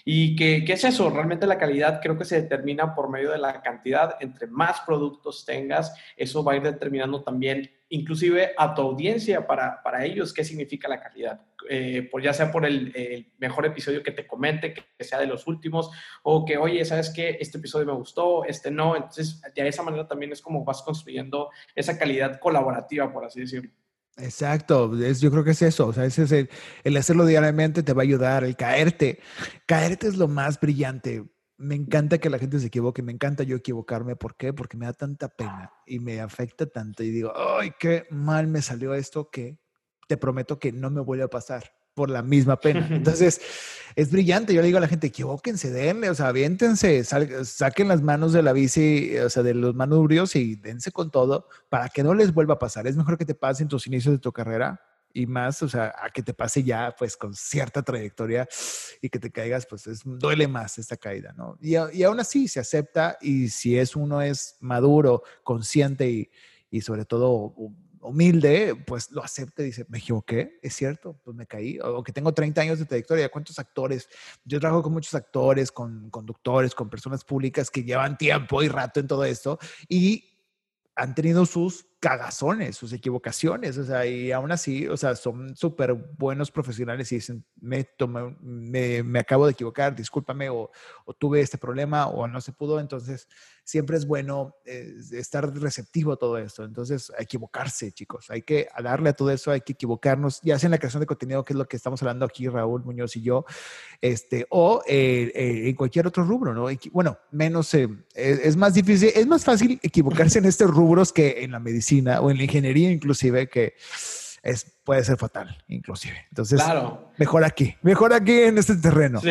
Speaker 2: ¿Y qué, qué, es eso? Realmente la calidad creo que se determina por medio de la cantidad. Entre más productos tengas, eso va a ir determinando también, inclusive a tu audiencia, para, para ellos, qué significa la calidad. Eh, por, ya sea por el, mejor episodio que te comente, que sea de los últimos, o que, oye, ¿sabes qué? Este episodio me gustó, este no. Entonces, de esa manera también es como vas construyendo esa calidad colaborativa, por así decirlo.
Speaker 1: Exacto, es, yo creo que es eso, o sea, ese es el, el, hacerlo diariamente te va a ayudar, el caerte, caerte es lo más brillante. Me encanta que la gente se equivoque, me encanta yo equivocarme, ¿por qué? Porque me da tanta pena y me afecta tanto y digo, ay, qué mal me salió esto que te prometo que no me vuelve a pasar por la misma pena. Entonces, es brillante. Yo le digo a la gente, equivóquense, denle, o sea, aviéntense, saquen las manos de la bici, o sea, de los manubrios y dense con todo para que no les vuelva a pasar. Es mejor que te pase en tus inicios de tu carrera y más, o sea, a que te pase ya, pues, con cierta trayectoria y que te caigas, pues, es, duele más esta caída, ¿no? Y, y aún así se acepta y si es uno es maduro, consciente y, y sobre todo humilde, pues lo acepta y dice, me equivoqué, es cierto, pues me caí, o que tengo 30 años de trayectoria, ¿cuántos actores? Yo trabajo con muchos actores, con conductores, con personas públicas que llevan tiempo y rato en todo esto y han tenido sus cagazones, sus equivocaciones, o sea, y aún así, o sea, son súper buenos profesionales y dicen, me, me, me, acabo de equivocar, discúlpame, o, o, tuve este problema, o no se pudo, entonces siempre es bueno eh, estar receptivo a todo esto, entonces equivocarse, chicos, hay que darle a todo eso, hay que equivocarnos, ya sea en la creación de contenido, que es lo que estamos hablando aquí, Raúl Muñoz y yo, este, o eh, eh, en cualquier otro rubro, ¿no? Bueno, menos, es, es más difícil, es más fácil equivocarse en estos rubros que en la medicina o en la ingeniería inclusive, que es, puede ser fatal, inclusive. Entonces, mejor aquí, mejor aquí en este terreno.
Speaker 2: Sí.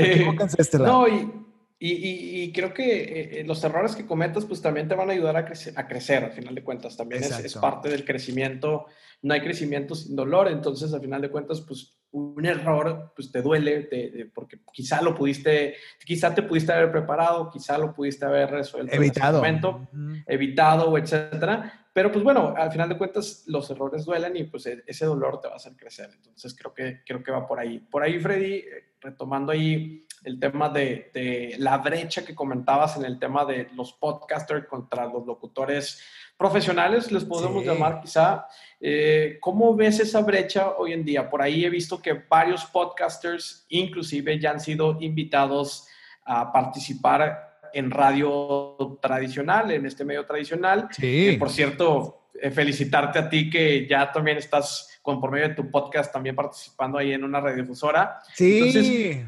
Speaker 2: Este lado. No, y, y, creo que eh, los errores que cometas, pues también te van a ayudar a, crecer, a crecer, al final de cuentas. También es, parte del crecimiento. No hay crecimiento sin dolor, entonces, al final de cuentas, pues un error, pues te duele, porque quizá lo pudiste, quizá te pudiste haber preparado, quizá lo pudiste haber resuelto
Speaker 1: evitado.
Speaker 2: en ese momento, evitado, etcétera. Pero pues bueno, al final de cuentas los errores duelen y pues e, ese dolor te va a hacer crecer. Entonces creo que, creo que va por ahí. Por ahí, Freddy, eh, retomando ahí el tema de, de, la brecha que comentabas en el tema de los podcasters contra los locutores profesionales, les podemos llamar quizá. Eh, ¿Cómo ves esa brecha hoy en día? Por ahí he visto que varios podcasters inclusive ya han sido invitados a participar en radio tradicional, en este medio tradicional.
Speaker 1: Sí.
Speaker 2: por cierto, eh, felicitarte a ti que ya también estás con por medio de tu podcast también participando ahí en una radiodifusora.
Speaker 1: Sí.
Speaker 2: Entonces,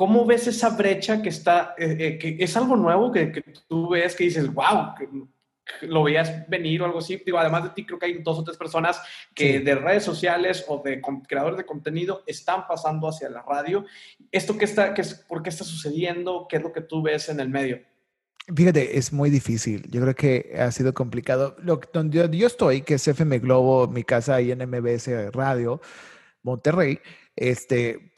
Speaker 2: ¿Cómo ves esa brecha que está, eh, eh, que es algo nuevo que, que, tú ves que dices, wow, que lo veías venir o algo así? Digo, además de ti, creo que hay dos o tres personas que de redes sociales o de creadores de contenido están pasando hacia la radio. ¿Esto qué está, qué es, por qué está sucediendo? ¿Qué es lo que tú ves en el medio?
Speaker 1: Fíjate, es muy difícil. Yo creo que ha sido complicado. Lo, donde yo estoy, que es FM Globo, mi casa ahí en MBS Radio, Monterrey, este,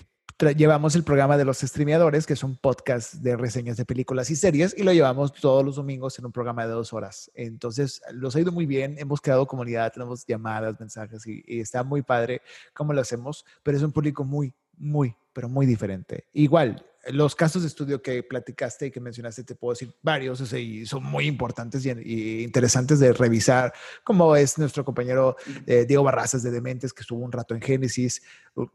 Speaker 1: llevamos el programa de los streameadores, que es un podcast de reseñas de películas y series, y lo llevamos todos los domingos en un programa de dos horas. Entonces, los ha ido muy bien, hemos creado comunidad, tenemos llamadas, mensajes, y, y está muy padre cómo lo hacemos, pero es un público muy, muy, pero muy diferente. Igual, los casos de estudio que platicaste y que mencionaste, te puedo decir varios, o y son muy importantes y, interesantes de revisar, como es nuestro compañero eh, Diego Barrazas de Dementes, que estuvo un rato en Génesis,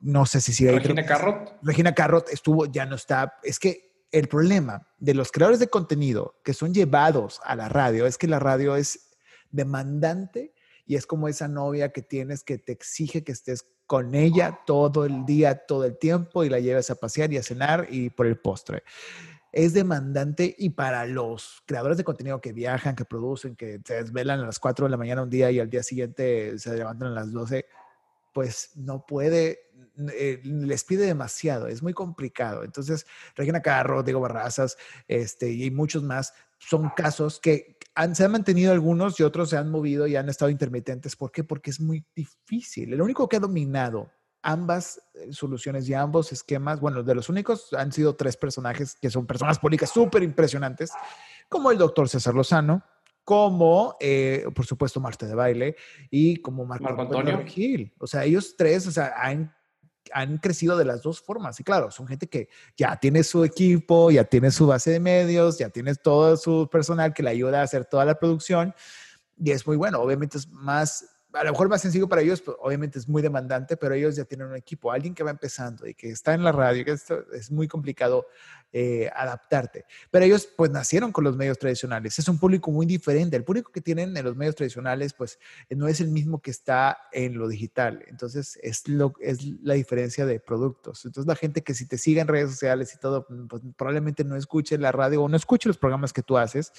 Speaker 1: no sé si sigue
Speaker 2: ahí. Regina Carrot.
Speaker 1: Regina Carrot estuvo, ya no está. Es que el problema de los creadores de contenido que son llevados a la radio es que la radio es demandante y es como esa novia que tienes que te exige que estés con ella todo el día, todo el tiempo y la llevas a pasear y a cenar y por el postre. Es demandante y para los creadores de contenido que viajan, que producen, que se desvelan a las 4 de la mañana un día y al día siguiente se levantan a las 12, pues no puede, eh, les pide demasiado, es muy complicado. Entonces, Regina Carro, Diego Barrazas este, y muchos más son casos que se han mantenido algunos y otros se han movido y han estado intermitentes. ¿Por qué? Porque es muy difícil. El único que ha dominado ambas eh, soluciones y ambos esquemas, bueno, de los únicos han sido tres personajes que son personas públicas súper impresionantes, como el doctor César Lozano, como, eh, por supuesto, Marte de Baile y como Marco, Antonio Gil. O sea, ellos tres, o sea, han han crecido de las dos formas. Y claro, son gente que ya tiene su equipo, ya tiene su base de medios, ya tiene todo su personal que le ayuda a hacer toda la producción. Y es muy bueno. Obviamente es más a lo mejor más sencillo para ellos, pues, obviamente es muy demandante, pero ellos ya tienen un equipo, alguien que va empezando y que está en la radio, que esto es muy complicado eh, adaptarte. Pero ellos pues nacieron con los medios tradicionales, es un público muy diferente, el público que tienen en los medios tradicionales pues no es el mismo que está en lo digital, entonces es, lo, es la diferencia de productos. Entonces la gente que si te sigue en redes sociales y todo, pues, probablemente no escuche la radio o no escuche los programas que tú haces,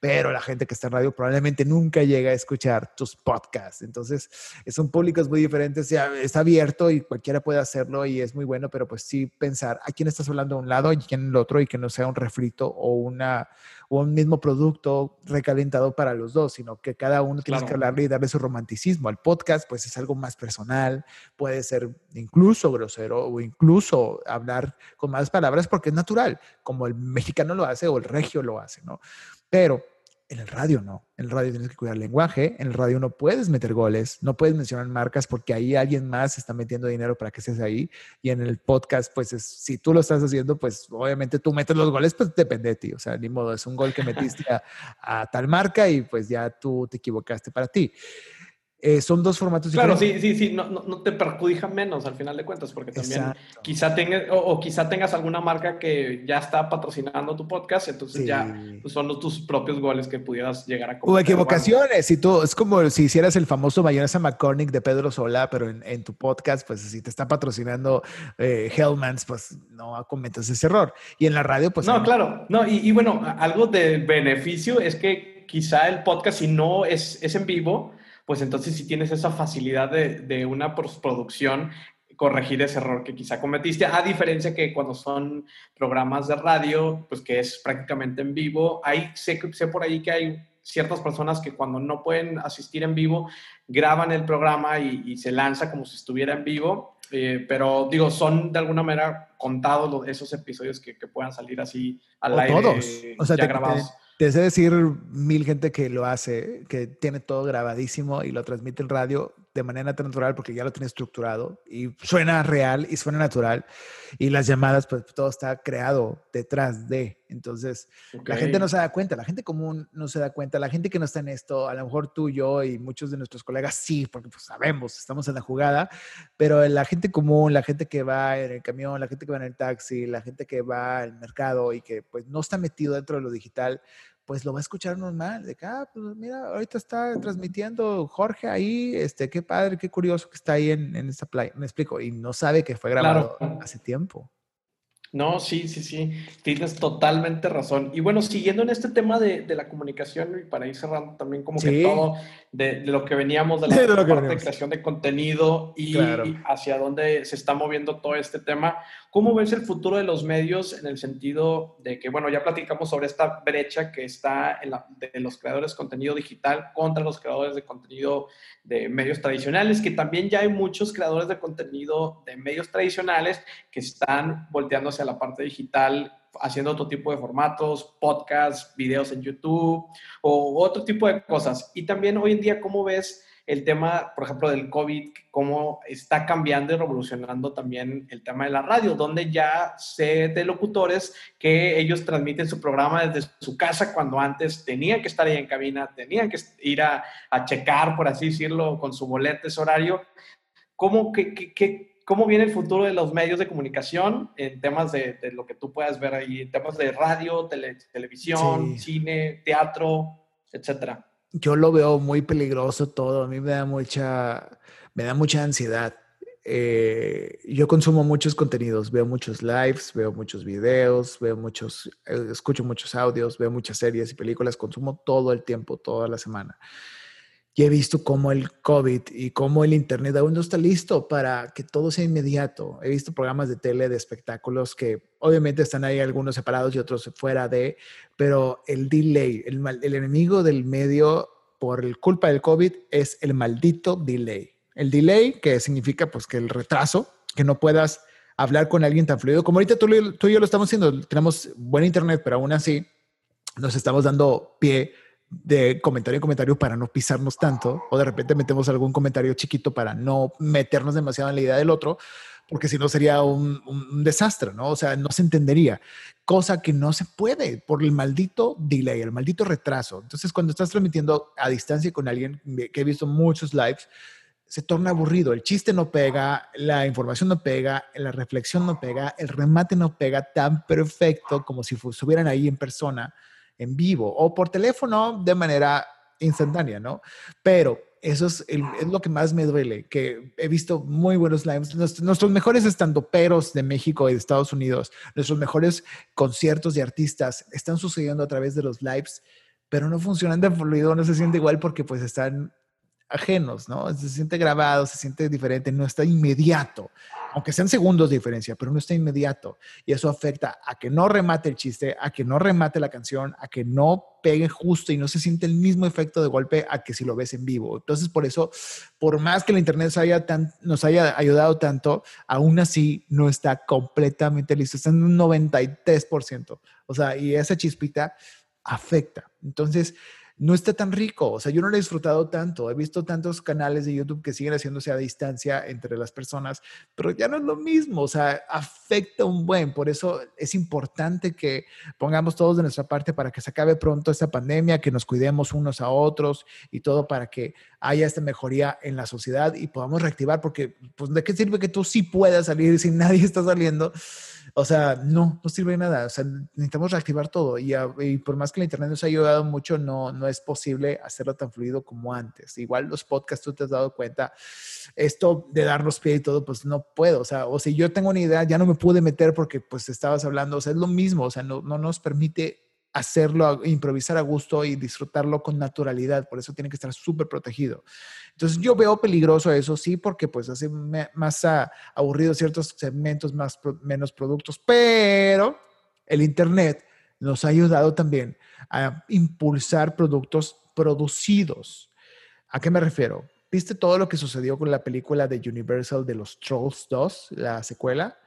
Speaker 1: pero la gente que está en radio probablemente nunca llega a escuchar tus podcasts. Entonces, es un público muy diferente, sea, está abierto y cualquiera puede hacerlo y es muy bueno, pero pues sí pensar a quién estás hablando a un lado y quién el otro y que no sea un refrito o, una, o un mismo producto recalentado para los dos, sino que cada uno tiene que hablarle y darle su romanticismo. Al podcast, pues es algo más personal, puede ser incluso grosero o incluso hablar con más palabras porque es natural, como el mexicano lo hace o el regio lo hace, ¿no? Pero en el radio no. En el radio tienes que cuidar el lenguaje. En el radio no puedes meter goles, no puedes mencionar marcas porque ahí alguien más está metiendo dinero para que estés ahí. Y en el podcast, pues si tú lo estás haciendo, pues obviamente tú metes los goles, pues depende de ti. O sea, ni modo, es un gol que metiste a tal marca y pues ya tú te equivocaste para ti. Eh, son dos formatos
Speaker 2: claro, diferentes. Claro, sí, sí, sí, no, no, te perjudica menos al final de cuentas, porque también quizá tengas, o, quizá tengas alguna marca que ya está patrocinando tu podcast, entonces ya pues, son los, tus propios goles que pudieras llegar a
Speaker 1: O equivocaciones, si tú, es como si hicieras el famoso mayonesa McCormick de Pedro Sola, pero en, en tu podcast, pues si te está patrocinando eh, Hellmans, pues no cometas ese error. Y en la radio, pues...
Speaker 2: No, claro, no, y, y bueno, algo de beneficio es que quizá el podcast, si no es, es en vivo, pues entonces si tienes esa facilidad de, de una postproducción corregir ese error que quizá cometiste, a diferencia que cuando son programas de radio, pues que es prácticamente en vivo, hay, sé, sé por ahí que hay ciertas personas que cuando no pueden asistir en vivo, graban el programa y, se lanza como si estuviera en vivo, eh, pero digo, son de alguna manera contados esos episodios que, puedan salir así al aire.
Speaker 1: Todos, o sea, ya grabados. Te sé decir mil gente que lo hace, que tiene todo grabadísimo y lo transmite en radio de manera natural porque ya lo tiene estructurado y suena real y suena natural. Y las llamadas, pues todo está creado detrás de. Entonces, la gente no se da cuenta, la gente común no se da cuenta, la gente que no está en esto, a lo mejor tú, yo y muchos de nuestros colegas sí, porque pues sabemos, estamos en la jugada, pero la gente común, la gente que va en el camión, la gente que va en el taxi, la gente que va al mercado y que pues no está metido dentro de lo digital, pues lo va a escuchar normal, de que, ah, pues mira, ahorita está transmitiendo Jorge ahí, este, qué padre, qué curioso que está ahí en, en esta playa, me explico, y no sabe que fue grabado hace tiempo.
Speaker 2: No, sí, sí, sí, tienes totalmente razón. Y bueno, siguiendo en este tema de, de la comunicación y para ir cerrando también como que todo de, lo que veníamos de la parte de creación de contenido y, hacia dónde se está moviendo todo este tema, ¿cómo ves el futuro de los medios en el sentido de que, bueno, ya platicamos sobre esta brecha que está en la, de los creadores de contenido digital contra los creadores de contenido de medios tradicionales, que también ya hay muchos creadores de contenido de medios tradicionales que están volteándose la parte digital haciendo otro tipo de formatos, podcasts, videos en YouTube o otro tipo de cosas. Y también hoy en día, ¿cómo ves el tema, por ejemplo, del COVID, cómo está cambiando y revolucionando también el tema de la radio, donde ya sé de locutores que ellos transmiten su programa desde su casa cuando antes tenían que estar ahí en cabina, tenían que ir a, checar, por así decirlo, con su boleto ese horario. ¿Cómo, que, que cómo viene el futuro de los medios de comunicación en temas de, lo que tú puedas ver ahí, en temas de radio, televisión, cine, teatro, etcétera.
Speaker 1: Yo lo veo muy peligroso todo, a mí me da mucha, me da mucha ansiedad. Eh, yo consumo muchos contenidos, veo muchos lives, veo muchos videos, veo muchos, eh, escucho muchos audios, veo muchas series y películas, consumo todo el tiempo, toda la semana y he visto cómo el COVID y cómo el Internet aún no está listo para que todo sea inmediato. He visto programas de tele, de espectáculos que obviamente están ahí algunos separados y otros fuera de, pero el delay, el, enemigo del medio por el culpa del COVID es el maldito delay. El delay, que significa pues que el retraso, que no puedas hablar con alguien tan fluido como ahorita tú y yo lo estamos haciendo. Tenemos buen Internet, pero aún así nos estamos dando pie de comentario en comentario para no pisarnos tanto, o de repente metemos algún comentario chiquito para no meternos demasiado en la idea del otro, porque si no sería un, desastre, ¿no? O sea, no se entendería, cosa que no se puede por el maldito delay, el maldito retraso. Entonces, cuando estás transmitiendo a distancia con alguien, que he visto muchos lives, se torna aburrido, el chiste no pega, la información no pega, la reflexión no pega, el remate no pega tan perfecto como si estuvieran ahí en persona en vivo o por teléfono de manera instantánea, ¿no? Pero eso es, lo que más me duele, que he visto muy buenos lives. nuestros mejores estandoperos de México y de Estados Unidos, nuestros mejores conciertos de artistas están sucediendo a través de los lives, pero no funcionan de fluido, no se siente igual porque pues están ajenos, ¿no? Se siente grabado, se siente diferente, no está inmediato, aunque sean segundos de diferencia, pero no está inmediato. Y eso afecta a que no remate el chiste, a que no remate la canción, a que no pegue justo y no se siente el mismo efecto de golpe a que si lo ves en vivo. Entonces, por eso, por más que el Internet nos haya, ayudado tanto, aún así no está completamente listo, está en un 93%. O sea, y esa chispita afecta. Entonces, no está tan rico. O sea, yo no lo he disfrutado tanto. He visto tantos canales de YouTube que siguen haciéndose a distancia entre las personas, pero ya no es lo mismo. O sea, afecta un buen. Por eso es importante que pongamos todos de nuestra parte para que se acabe pronto esta pandemia, que nos cuidemos unos a otros y todo para que haya esta mejoría en la sociedad y podamos reactivar, porque pues de qué sirve que tú sí puedas salir si nadie está saliendo o sea, no, no sirve de nada. O sea, necesitamos reactivar todo. Y, por más que la Internet nos ha ayudado mucho, no, no es posible hacerlo tan fluido como antes. Igual los podcasts, tú te has dado cuenta, esto de darnos pie y todo, pues no puedo. O sea, o si yo tengo una idea, ya no me pude meter porque pues estabas hablando. O sea, es lo mismo. O sea, no, no nos permite hacerlo, improvisar a gusto y disfrutarlo con naturalidad. Por eso tiene que estar súper protegido. Entonces yo veo peligroso eso, sí, porque pues hace más aburrido ciertos segmentos, más, menos productos, pero el Internet nos ha ayudado también a impulsar productos producidos. ¿A qué me refiero? ¿Viste todo lo que sucedió con la película de Universal de los Trolls 2, la secuela?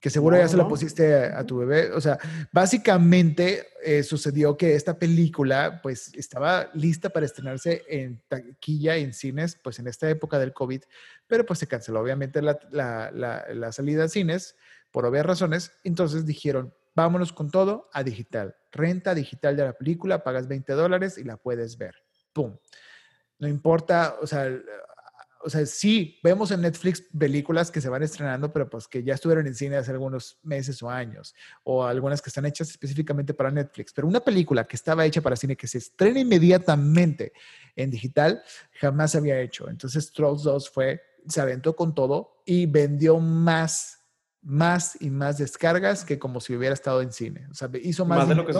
Speaker 1: Que seguro ya se la pusiste a, tu bebé. O sea, básicamente eh, sucedió que esta película pues estaba lista para estrenarse en taquilla, en cines, pues en esta época del COVID, pero pues se canceló obviamente la, la, la salida a cines por obvias razones. Entonces dijeron, vámonos con todo a digital. Renta digital de la película, pagas 20 dólares y la puedes ver. ¡Pum! No importa, o sea, o sea, sí, vemos en Netflix películas que se van estrenando, pero pues que ya estuvieron en cine hace algunos meses o años, o algunas que están hechas específicamente para Netflix. Pero una película que estaba hecha para cine, que se estrena inmediatamente en digital, jamás se había hecho. Entonces, Trolls 2 fue, se aventó con todo y vendió más, más y más descargas que como si hubiera estado en cine. O sea, hizo más, de lo que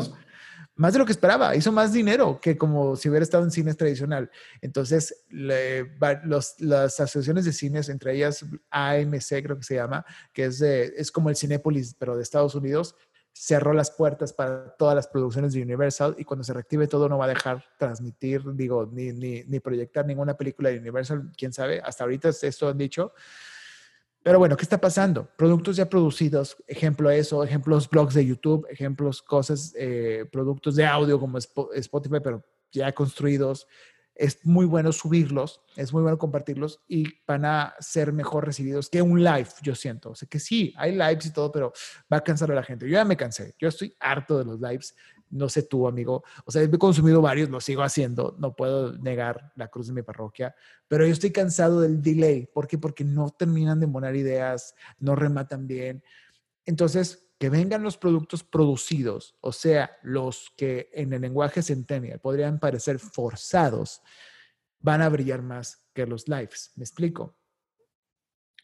Speaker 1: más de lo que esperaba, hizo más dinero que como si hubiera estado en cines tradicional. Entonces, las asociaciones de cines, entre ellas AMC creo que se llama, que es, es como el Cinépolis, pero de Estados Unidos, cerró las puertas para todas las producciones de Universal y cuando se reactive todo no va a dejar transmitir, digo, ni, ni, ni proyectar ninguna película de Universal, quién sabe, hasta ahorita esto han dicho. Pero bueno, ¿qué está pasando? Productos ya producidos, ejemplo eso, ejemplos blogs de YouTube, ejemplos cosas, eh, productos de audio como Spotify, pero ya construidos. Es muy bueno subirlos, es muy bueno compartirlos y van a ser mejor recibidos que un live, yo siento. O sea que sí, hay lives y todo, pero va a cansar a la gente. Yo ya me cansé, yo estoy harto de los lives no sé tú, amigo. O sea, he consumido varios, lo sigo haciendo, no puedo negar la cruz de mi parroquia, pero yo estoy cansado del delay. ¿Por qué? Porque no terminan de monar ideas, no rematan bien. Entonces, que vengan los productos producidos, o sea, los que en el lenguaje centennial podrían parecer forzados, van a brillar más que los lives. ¿Me explico?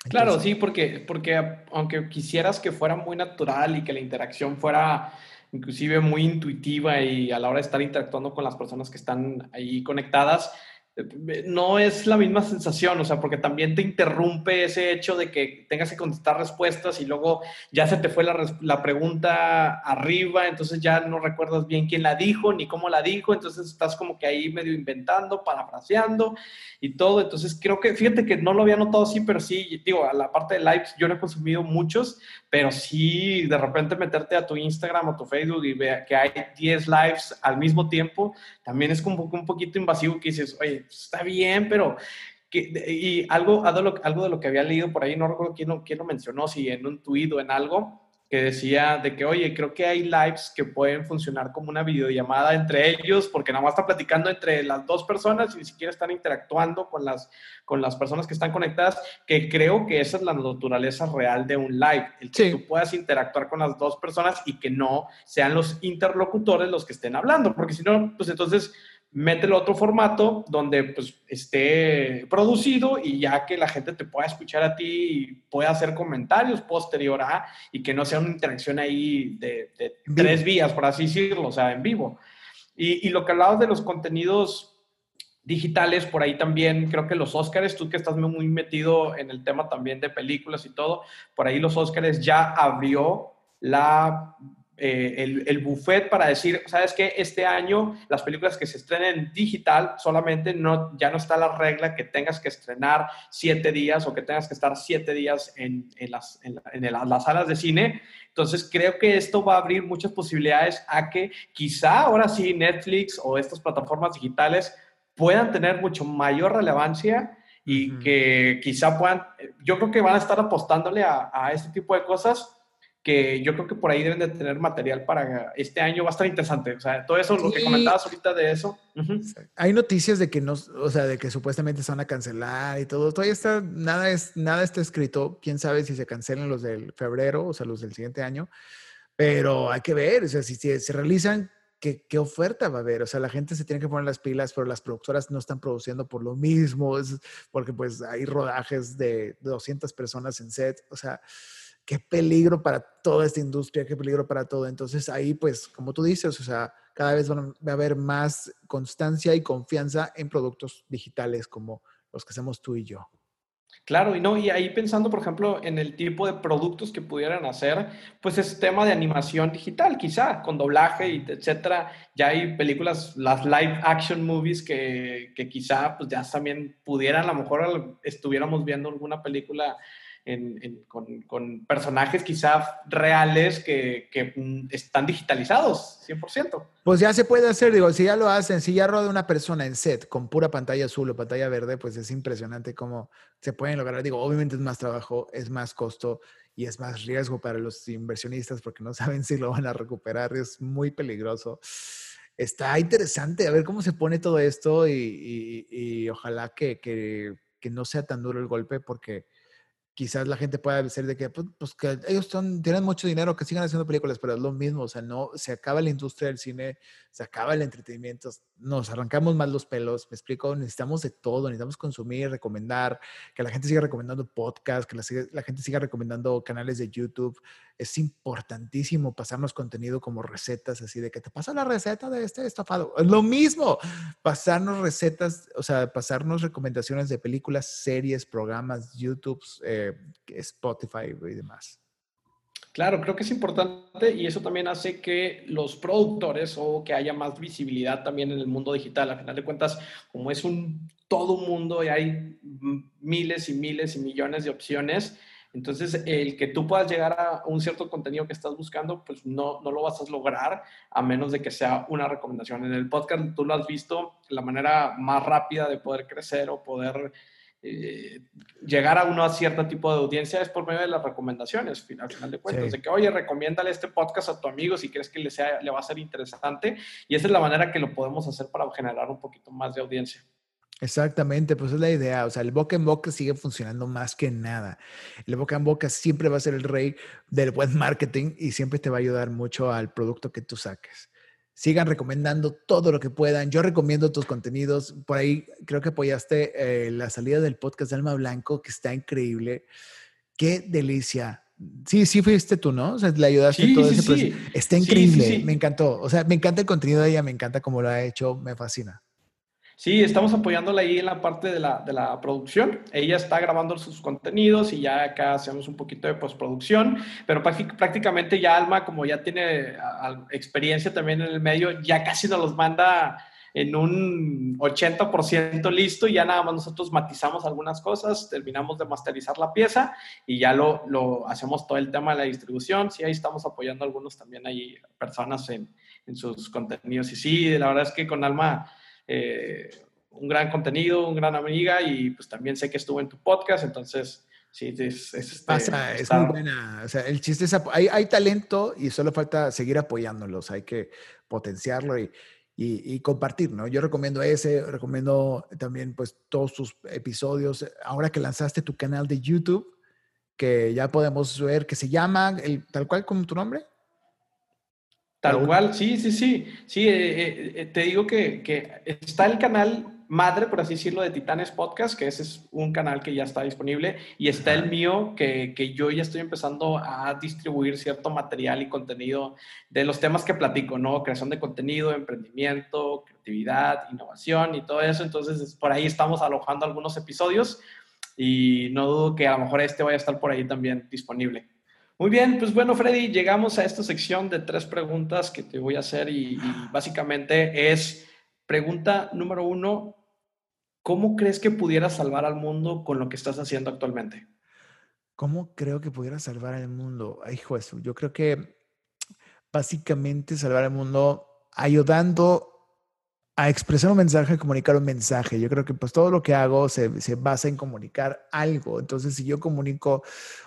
Speaker 2: claro, sí, porque, porque aunque quisieras que fuera muy natural y que la interacción fuera inclusive muy intuitiva y a la hora de estar interactuando con las personas que están ahí conectadas, no es la misma sensación, o sea, porque también te interrumpe ese hecho de que tengas que contestar respuestas y luego ya se te fue la, la, pregunta arriba, entonces ya no recuerdas bien quién la dijo ni cómo la dijo, entonces estás como que ahí medio inventando, parafraseando y todo, entonces creo que, fíjate que no lo había notado así, pero sí, digo, a la parte de lives yo no he consumido muchos, pero sí de repente meterte a tu Instagram o tu Facebook y ver que hay 10 lives al mismo tiempo, también es como un poquito invasivo que dices, oye, está bien, pero... y algo, algo de lo que había leído por ahí, no recuerdo quién lo, quién lo mencionó, si en un tuit o en algo, que decía de que, oye, creo que hay lives que pueden funcionar como una videollamada entre ellos, porque nada más está platicando entre las dos personas y ni siquiera están interactuando con las, con las personas que están conectadas, que creo que esa es la naturaleza real de un live, el que tú puedas interactuar con las dos personas y que no sean los interlocutores los que estén hablando, porque si no, pues entonces mételo otro formato donde pues esté producido y ya que la gente te pueda escuchar a ti y pueda hacer comentarios posterior a y que no sea una interacción ahí de, tres vías, por así decirlo, o sea, en vivo. Y, y lo que hablabas de los contenidos digitales, por ahí también creo que los Óscares, tú que estás muy metido en el tema también de películas y todo, por ahí los Óscares ya abrió la eh, el, buffet para decir, ¿sabes qué? Este año las películas que se estrenen digital solamente no, ya no está la regla que tengas que estrenar siete días o que tengas que estar siete días en, las, las salas de cine. Entonces creo que esto va a abrir muchas posibilidades a que quizá ahora sí Netflix o estas plataformas digitales puedan tener mucho mayor relevancia y que quizá puedan, yo creo que van a estar apostándole a, a este tipo de cosas que yo creo que por ahí deben de tener material para este año. Va a estar interesante. O sea, todo eso, lo que comentabas ahorita de eso.
Speaker 1: Hay noticias de que no, o sea, de que supuestamente se van a cancelar y todo. Todavía está, nada, es, nada está escrito. Quién sabe si se cancelan los del febrero, o sea, los del siguiente año. Pero hay que ver, o sea, si, se realizan, ¿qué, ¿qué, oferta va a haber? O sea, la gente se tiene que poner las pilas, pero las productoras no están produciendo por lo mismo, es porque pues hay rodajes de 200 personas en set. O sea, qué peligro para toda esta industria, qué peligro para todo. Entonces ahí, pues, como tú dices, o sea, cada vez va a haber más constancia y confianza en productos digitales como los que hacemos tú y yo.
Speaker 2: Claro, y no, y ahí pensando, por ejemplo, en el tipo de productos que pudieran hacer, pues es tema de animación digital, quizá, con doblaje y etcétera. Ya hay películas, las live action movies que, que quizá pues ya también pudieran, a lo mejor estuviéramos viendo alguna película con, personajes quizá reales que, mm, están digitalizados, 100%.
Speaker 1: Pues ya se puede hacer, digo, si ya lo hacen, si ya roda una persona en set con pura pantalla azul o pantalla verde, pues es impresionante cómo se pueden lograr. Digo, obviamente es más trabajo, es más costo y es más riesgo para los inversionistas porque no saben si lo van a recuperar, es muy peligroso. Está interesante a ver cómo se pone todo esto y, ojalá que, que no sea tan duro el golpe porque quizás la gente pueda decir de que, pues, pues, que ellos son, tienen mucho dinero, que sigan haciendo películas, pero es lo mismo, o sea, no, se acaba la industria del cine, se acaba el entretenimiento, nos arrancamos más los pelos, me explico, necesitamos de todo, necesitamos consumir, recomendar, que la gente siga recomendando podcasts, que la, la gente siga recomendando canales de YouTube, es importantísimo pasarnos contenido como recetas, así de que te pasa la receta de este estofado. Es lo mismo, pasarnos recetas, o sea, pasarnos recomendaciones de películas, series, programas, YouTube, eh, Spotify y demás.
Speaker 2: Claro, creo que es importante y eso también hace que los productores o que haya más visibilidad también en el mundo digital. A final de cuentas, como es un todo un mundo y hay miles y miles y millones de opciones, entonces, el que tú puedas llegar a un cierto contenido que estás buscando, pues no, no lo vas a lograr a menos de que sea una recomendación. En el podcast tú lo has visto, la manera más rápida de poder crecer o poder eh, llegar a uno a cierto tipo de audiencia es por medio de las recomendaciones, al final de cuentas, de que, oye, recomiéndale este podcast a tu amigo si crees que le, sea, le va a ser interesante. Y esa es la manera que lo podemos hacer para generar un poquito más de audiencia.
Speaker 1: Exactamente, pues es la idea. O sea, el boca en boca sigue funcionando más que nada. El boca en boca siempre va a ser el rey del buen marketing y siempre te va a ayudar mucho al producto que tú saques. Sigan recomendando todo lo que puedan. Yo recomiendo tus contenidos. Por ahí creo que apoyaste eh, la salida del podcast de Alma Blanco, que está increíble. Qué delicia. Sí, sí fuiste tú, ¿no? O sea, le ayudaste todo ese proceso. Está increíble, me encantó. O sea, me encanta el contenido de ella, me encanta cómo lo ha hecho, me fascina.
Speaker 2: Sí, estamos apoyándola ahí en la parte de la, de la, producción. Ella está grabando sus contenidos y ya acá hacemos un poquito de postproducción, pero prácticamente ya Alma, como ya tiene experiencia también en el medio, ya casi nos los manda en un 80% listo y ya nada más nosotros matizamos algunas cosas, terminamos de masterizar la pieza y ya lo, lo hacemos todo el tema de la distribución. Sí, ahí estamos apoyando a algunos también ahí, personas en, en sus contenidos. Y sí, la verdad es que con Alma eh, un gran contenido, una gran amiga y pues también sé que estuvo en tu podcast, entonces sí, es, es,
Speaker 1: este, Pasa, es muy buena. O sea, el chiste es, hay, hay talento y solo falta seguir apoyándolos, hay que potenciarlo y, y, y, compartir, ¿no? Yo recomiendo ese, recomiendo también pues todos tus episodios. Ahora que lanzaste tu canal de YouTube, que ya podemos ver que se llama, el, tal cual como tu nombre.
Speaker 2: Tal cual, sí, sí, sí. Sí, eh, eh, eh, te digo que, que, está el canal madre, por así decirlo, de Titanes Podcast, que ese es un canal que ya está disponible, y está el mío, que, que, yo ya estoy empezando a distribuir cierto material y contenido de los temas que platico, ¿no? Creación de contenido, emprendimiento, creatividad, innovación y todo eso. Entonces, por ahí estamos alojando algunos episodios y no dudo que a lo mejor este vaya a estar por ahí también disponible. Muy bien, pues bueno, Freddy, llegamos a esta sección de tres preguntas que te voy a hacer y, básicamente es pregunta número uno, ¿cómo crees que pudieras salvar al mundo con lo que estás haciendo actualmente?
Speaker 1: ¿Cómo creo que pudiera salvar al mundo? Ay, eso. Yo creo que básicamente salvar al mundo ayudando a expresar un mensaje, a comunicar un mensaje. Yo creo que pues todo lo que hago se, se, basa en comunicar algo. Entonces, si yo comunico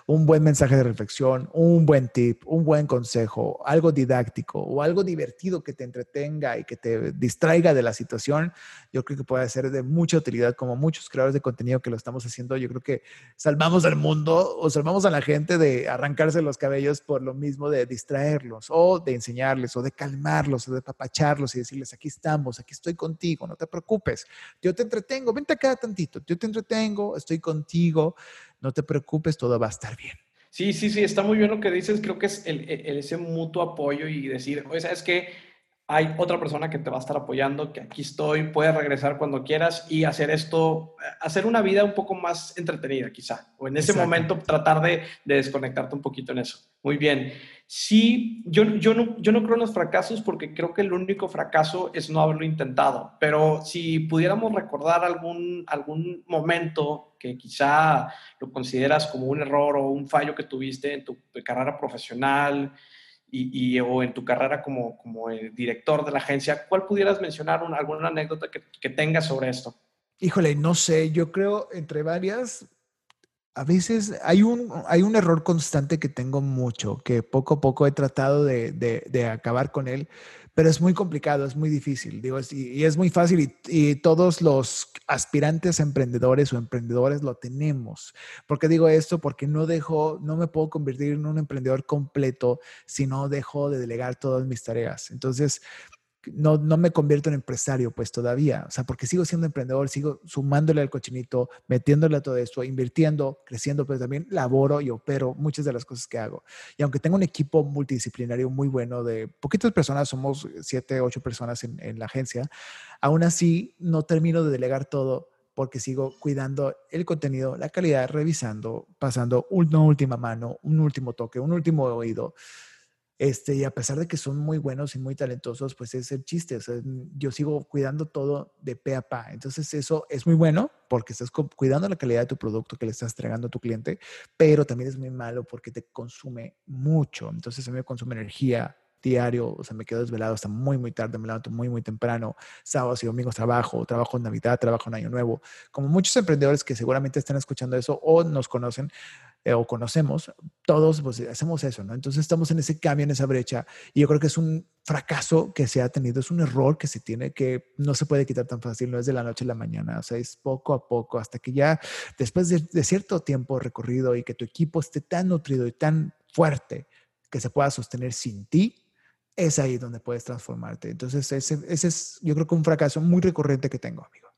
Speaker 1: un buen mensaje de reflexión, un buen tip, un buen consejo, algo didáctico o algo divertido que te entretenga y que te distraiga de la situación, yo creo que puede ser de mucha utilidad como muchos creadores de contenido que lo estamos haciendo. Yo creo que salvamos al mundo o salvamos a la gente de arrancarse los cabellos por lo mismo de distraerlos o de enseñarles o de calmarlos o de papacharlos y decirles, aquí estamos, aquí estoy contigo, no te preocupes, yo te entretengo, vente acá tantito, yo te entretengo, estoy contigo, no te preocupes, todo va a estar bien.
Speaker 2: Sí, sí, sí, está muy bien lo que dices. Creo que es el, ese mutuo apoyo y decir, oye, ¿sabes qué? hay otra persona que te va a estar apoyando, que aquí estoy, puedes regresar cuando quieras y hacer esto, hacer una vida un poco más entretenida quizá, o en ese momento tratar de, desconectarte un poquito en eso. Muy bien. Sí, yo, yo, no, yo no creo en los fracasos porque creo que el único fracaso es no haberlo intentado, pero si pudiéramos recordar algún, algún momento que quizá lo consideras como un error o un fallo que tuviste en tu carrera profesional, y, o en tu carrera como, como director de la agencia, ¿cuál pudieras mencionar alguna anécdota que, que tengas sobre esto?
Speaker 1: Híjole, no sé, yo creo entre varias, a veces hay un, hay un error constante que tengo mucho, que poco a poco he tratado de, de, de acabar con él, pero es muy complicado, es muy difícil, digo, y, es muy fácil y, todos los aspirantes emprendedores o emprendedores lo tenemos. ¿Por qué digo esto? Porque no dejo, no me puedo convertir en un emprendedor completo si no dejo de delegar todas mis tareas. Entonces, no, no me convierto en empresario, pues todavía, o sea, porque sigo siendo emprendedor, sigo sumándole al cochinito, metiéndole a todo esto, invirtiendo, creciendo, pero también laboro y opero muchas de las cosas que hago. Y aunque tengo un equipo multidisciplinario muy bueno de poquitas personas, somos siete, ocho personas en, en la agencia, aún así no termino de delegar todo porque sigo cuidando el contenido, la calidad, revisando, pasando una última mano, un último toque, un último oído. Este, y a pesar de que son muy buenos y muy talentosos, pues es el chiste. O sea, yo sigo cuidando todo de pe a pa. Entonces, eso es muy bueno porque estás cuidando la calidad de tu producto que le estás entregando a tu cliente, pero también es muy malo porque te consume mucho. Entonces, a mí me consume energía diario, o sea, me quedo desvelado hasta muy, muy tarde, me levanto muy, muy temprano, sábados y domingos trabajo, trabajo en Navidad, trabajo en Año Nuevo. Como muchos emprendedores que seguramente están escuchando eso o nos conocen, eh, o conocemos, todos pues, hacemos eso, ¿no? Entonces estamos en ese cambio, en esa brecha, y yo creo que es un fracaso que se ha tenido, es un error que se tiene, que no se puede quitar tan fácil, no es de la noche a la mañana, o sea, es poco a poco, hasta que ya después de, de cierto tiempo recorrido y que tu equipo esté tan nutrido y tan fuerte que se pueda sostener sin ti, es ahí donde puedes transformarte. Entonces, ese, ese es, yo creo que un fracaso muy recurrente que tengo, amigo.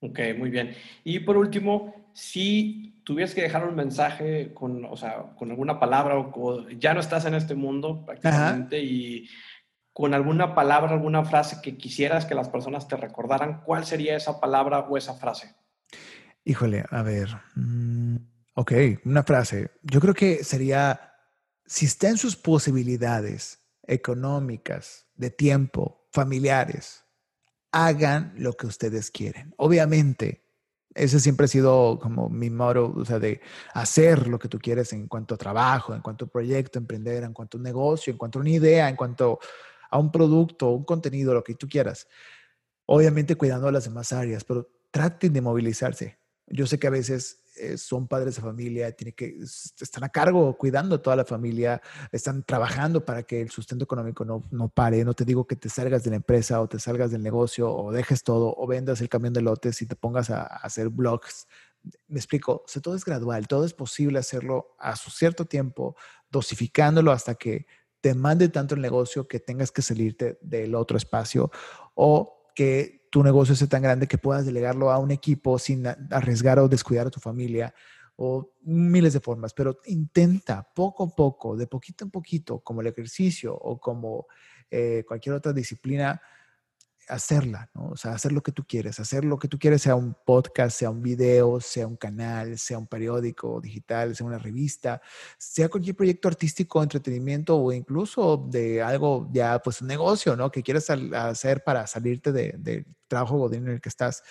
Speaker 2: Ok, muy bien. Y por último, si tuvieras que dejar un mensaje con, o sea, con alguna palabra o ya no estás en este mundo prácticamente y con alguna palabra, alguna frase que quisieras que las personas te recordaran, ¿cuál sería esa palabra o esa frase?
Speaker 1: Híjole, a ver. Mm, ok, una frase. Yo creo que sería, si está en sus posibilidades económicas, de tiempo, familiares, hagan lo que ustedes quieren. Obviamente, ese siempre ha sido como mi moro, o sea, de hacer lo que tú quieres en cuanto a trabajo, en cuanto a proyecto, emprender, en cuanto a un negocio, en cuanto a una idea, en cuanto a un producto, un contenido, lo que tú quieras. Obviamente cuidando las demás áreas, pero traten de movilizarse. Yo sé que a veces eh, son padres de familia, tiene que, están a cargo cuidando a toda la familia, están trabajando para que el sustento económico no, no pare. No te digo que te salgas de la empresa o te salgas del negocio o dejes todo o vendas el camión de lotes y te pongas a, hacer blogs. Me explico, o todo es gradual, todo es posible hacerlo a su cierto tiempo, dosificándolo hasta que te mande tanto el negocio que tengas que salirte del otro espacio o que tu negocio sea tan grande que puedas delegarlo a un equipo sin arriesgar o descuidar a tu familia o miles de formas, pero intenta poco a poco, de poquito en poquito, como el ejercicio o como eh, cualquier otra disciplina, hacerla, ¿no? O sea, hacer lo que tú quieres, hacer lo que tú quieres, sea un podcast, sea un video, sea un canal, sea un periódico digital, sea una revista, sea cualquier proyecto artístico, entretenimiento o incluso de algo ya, pues un negocio, ¿no? Que quieras hacer para salirte del de trabajo godín en el que estás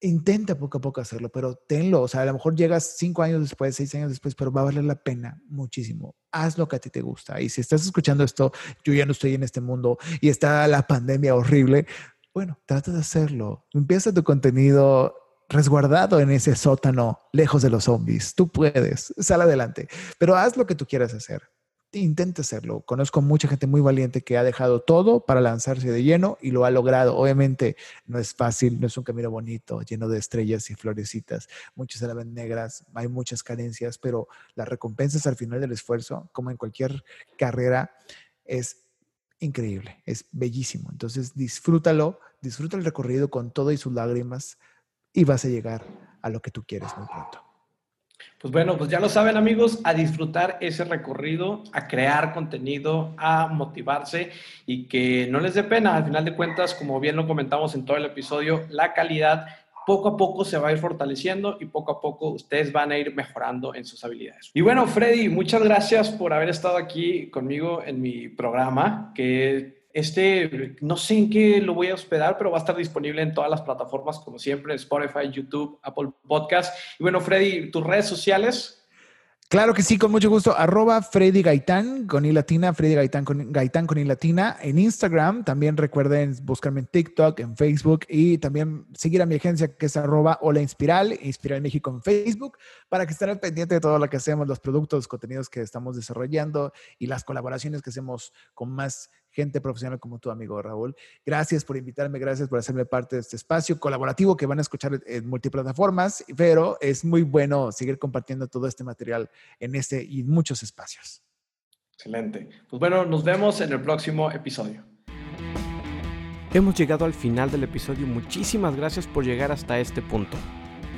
Speaker 1: intenta poco a poco hacerlo, pero tenlo. O sea, a lo mejor llegas cinco años después, seis años después, pero va a valer la pena muchísimo. Haz lo que a ti te gusta. Y si estás escuchando esto, yo ya no estoy en este mundo y está la pandemia horrible. Bueno, trata de hacerlo. Empieza tu contenido resguardado en ese sótano, lejos de los zombies. Tú puedes, sal adelante, pero haz lo que tú quieras hacer intenta hacerlo. Conozco mucha gente muy valiente que ha dejado todo para lanzarse de lleno y lo ha logrado. Obviamente no es fácil, no es un camino bonito, lleno de estrellas y florecitas. Muchas ven negras, hay muchas carencias, pero las recompensas al final del esfuerzo, como en cualquier carrera, es increíble, es bellísimo. Entonces disfrútalo, disfruta el recorrido con todo y sus lágrimas y vas a llegar a lo que tú quieres muy pronto.
Speaker 2: Pues bueno, pues ya lo saben amigos, a disfrutar ese recorrido, a crear contenido, a motivarse y que no les dé pena. Al final de cuentas, como bien lo comentamos en todo el episodio, la calidad poco a poco se va a ir fortaleciendo y poco a poco ustedes van a ir mejorando en sus habilidades. Y bueno, Freddy, muchas gracias por haber estado aquí conmigo en mi programa, que este, no sé en qué lo voy a hospedar, pero va a estar disponible en todas las plataformas, como siempre, Spotify, YouTube, Apple Podcast. Y bueno, Freddy, tus redes sociales,
Speaker 1: Claro que sí, con mucho gusto. Arroba Freddy Gaitán con I latina, Freddy Gaitán con, Gaitán con latina en Instagram. También recuerden buscarme en TikTok, en Facebook y también seguir a mi agencia que es arroba Hola Inspiral, Inspiral México en Facebook, para que estén al pendiente de todo lo que hacemos, los productos, los contenidos que estamos desarrollando y las colaboraciones que hacemos con más gente profesional como tu amigo Raúl. Gracias por invitarme, gracias por hacerme parte de este espacio colaborativo que van a escuchar en multiplataformas, pero es muy bueno seguir compartiendo todo este material en este y muchos espacios.
Speaker 2: Excelente. Pues bueno, nos vemos en el próximo episodio.
Speaker 3: Hemos llegado al final del episodio. Muchísimas gracias por llegar hasta este punto.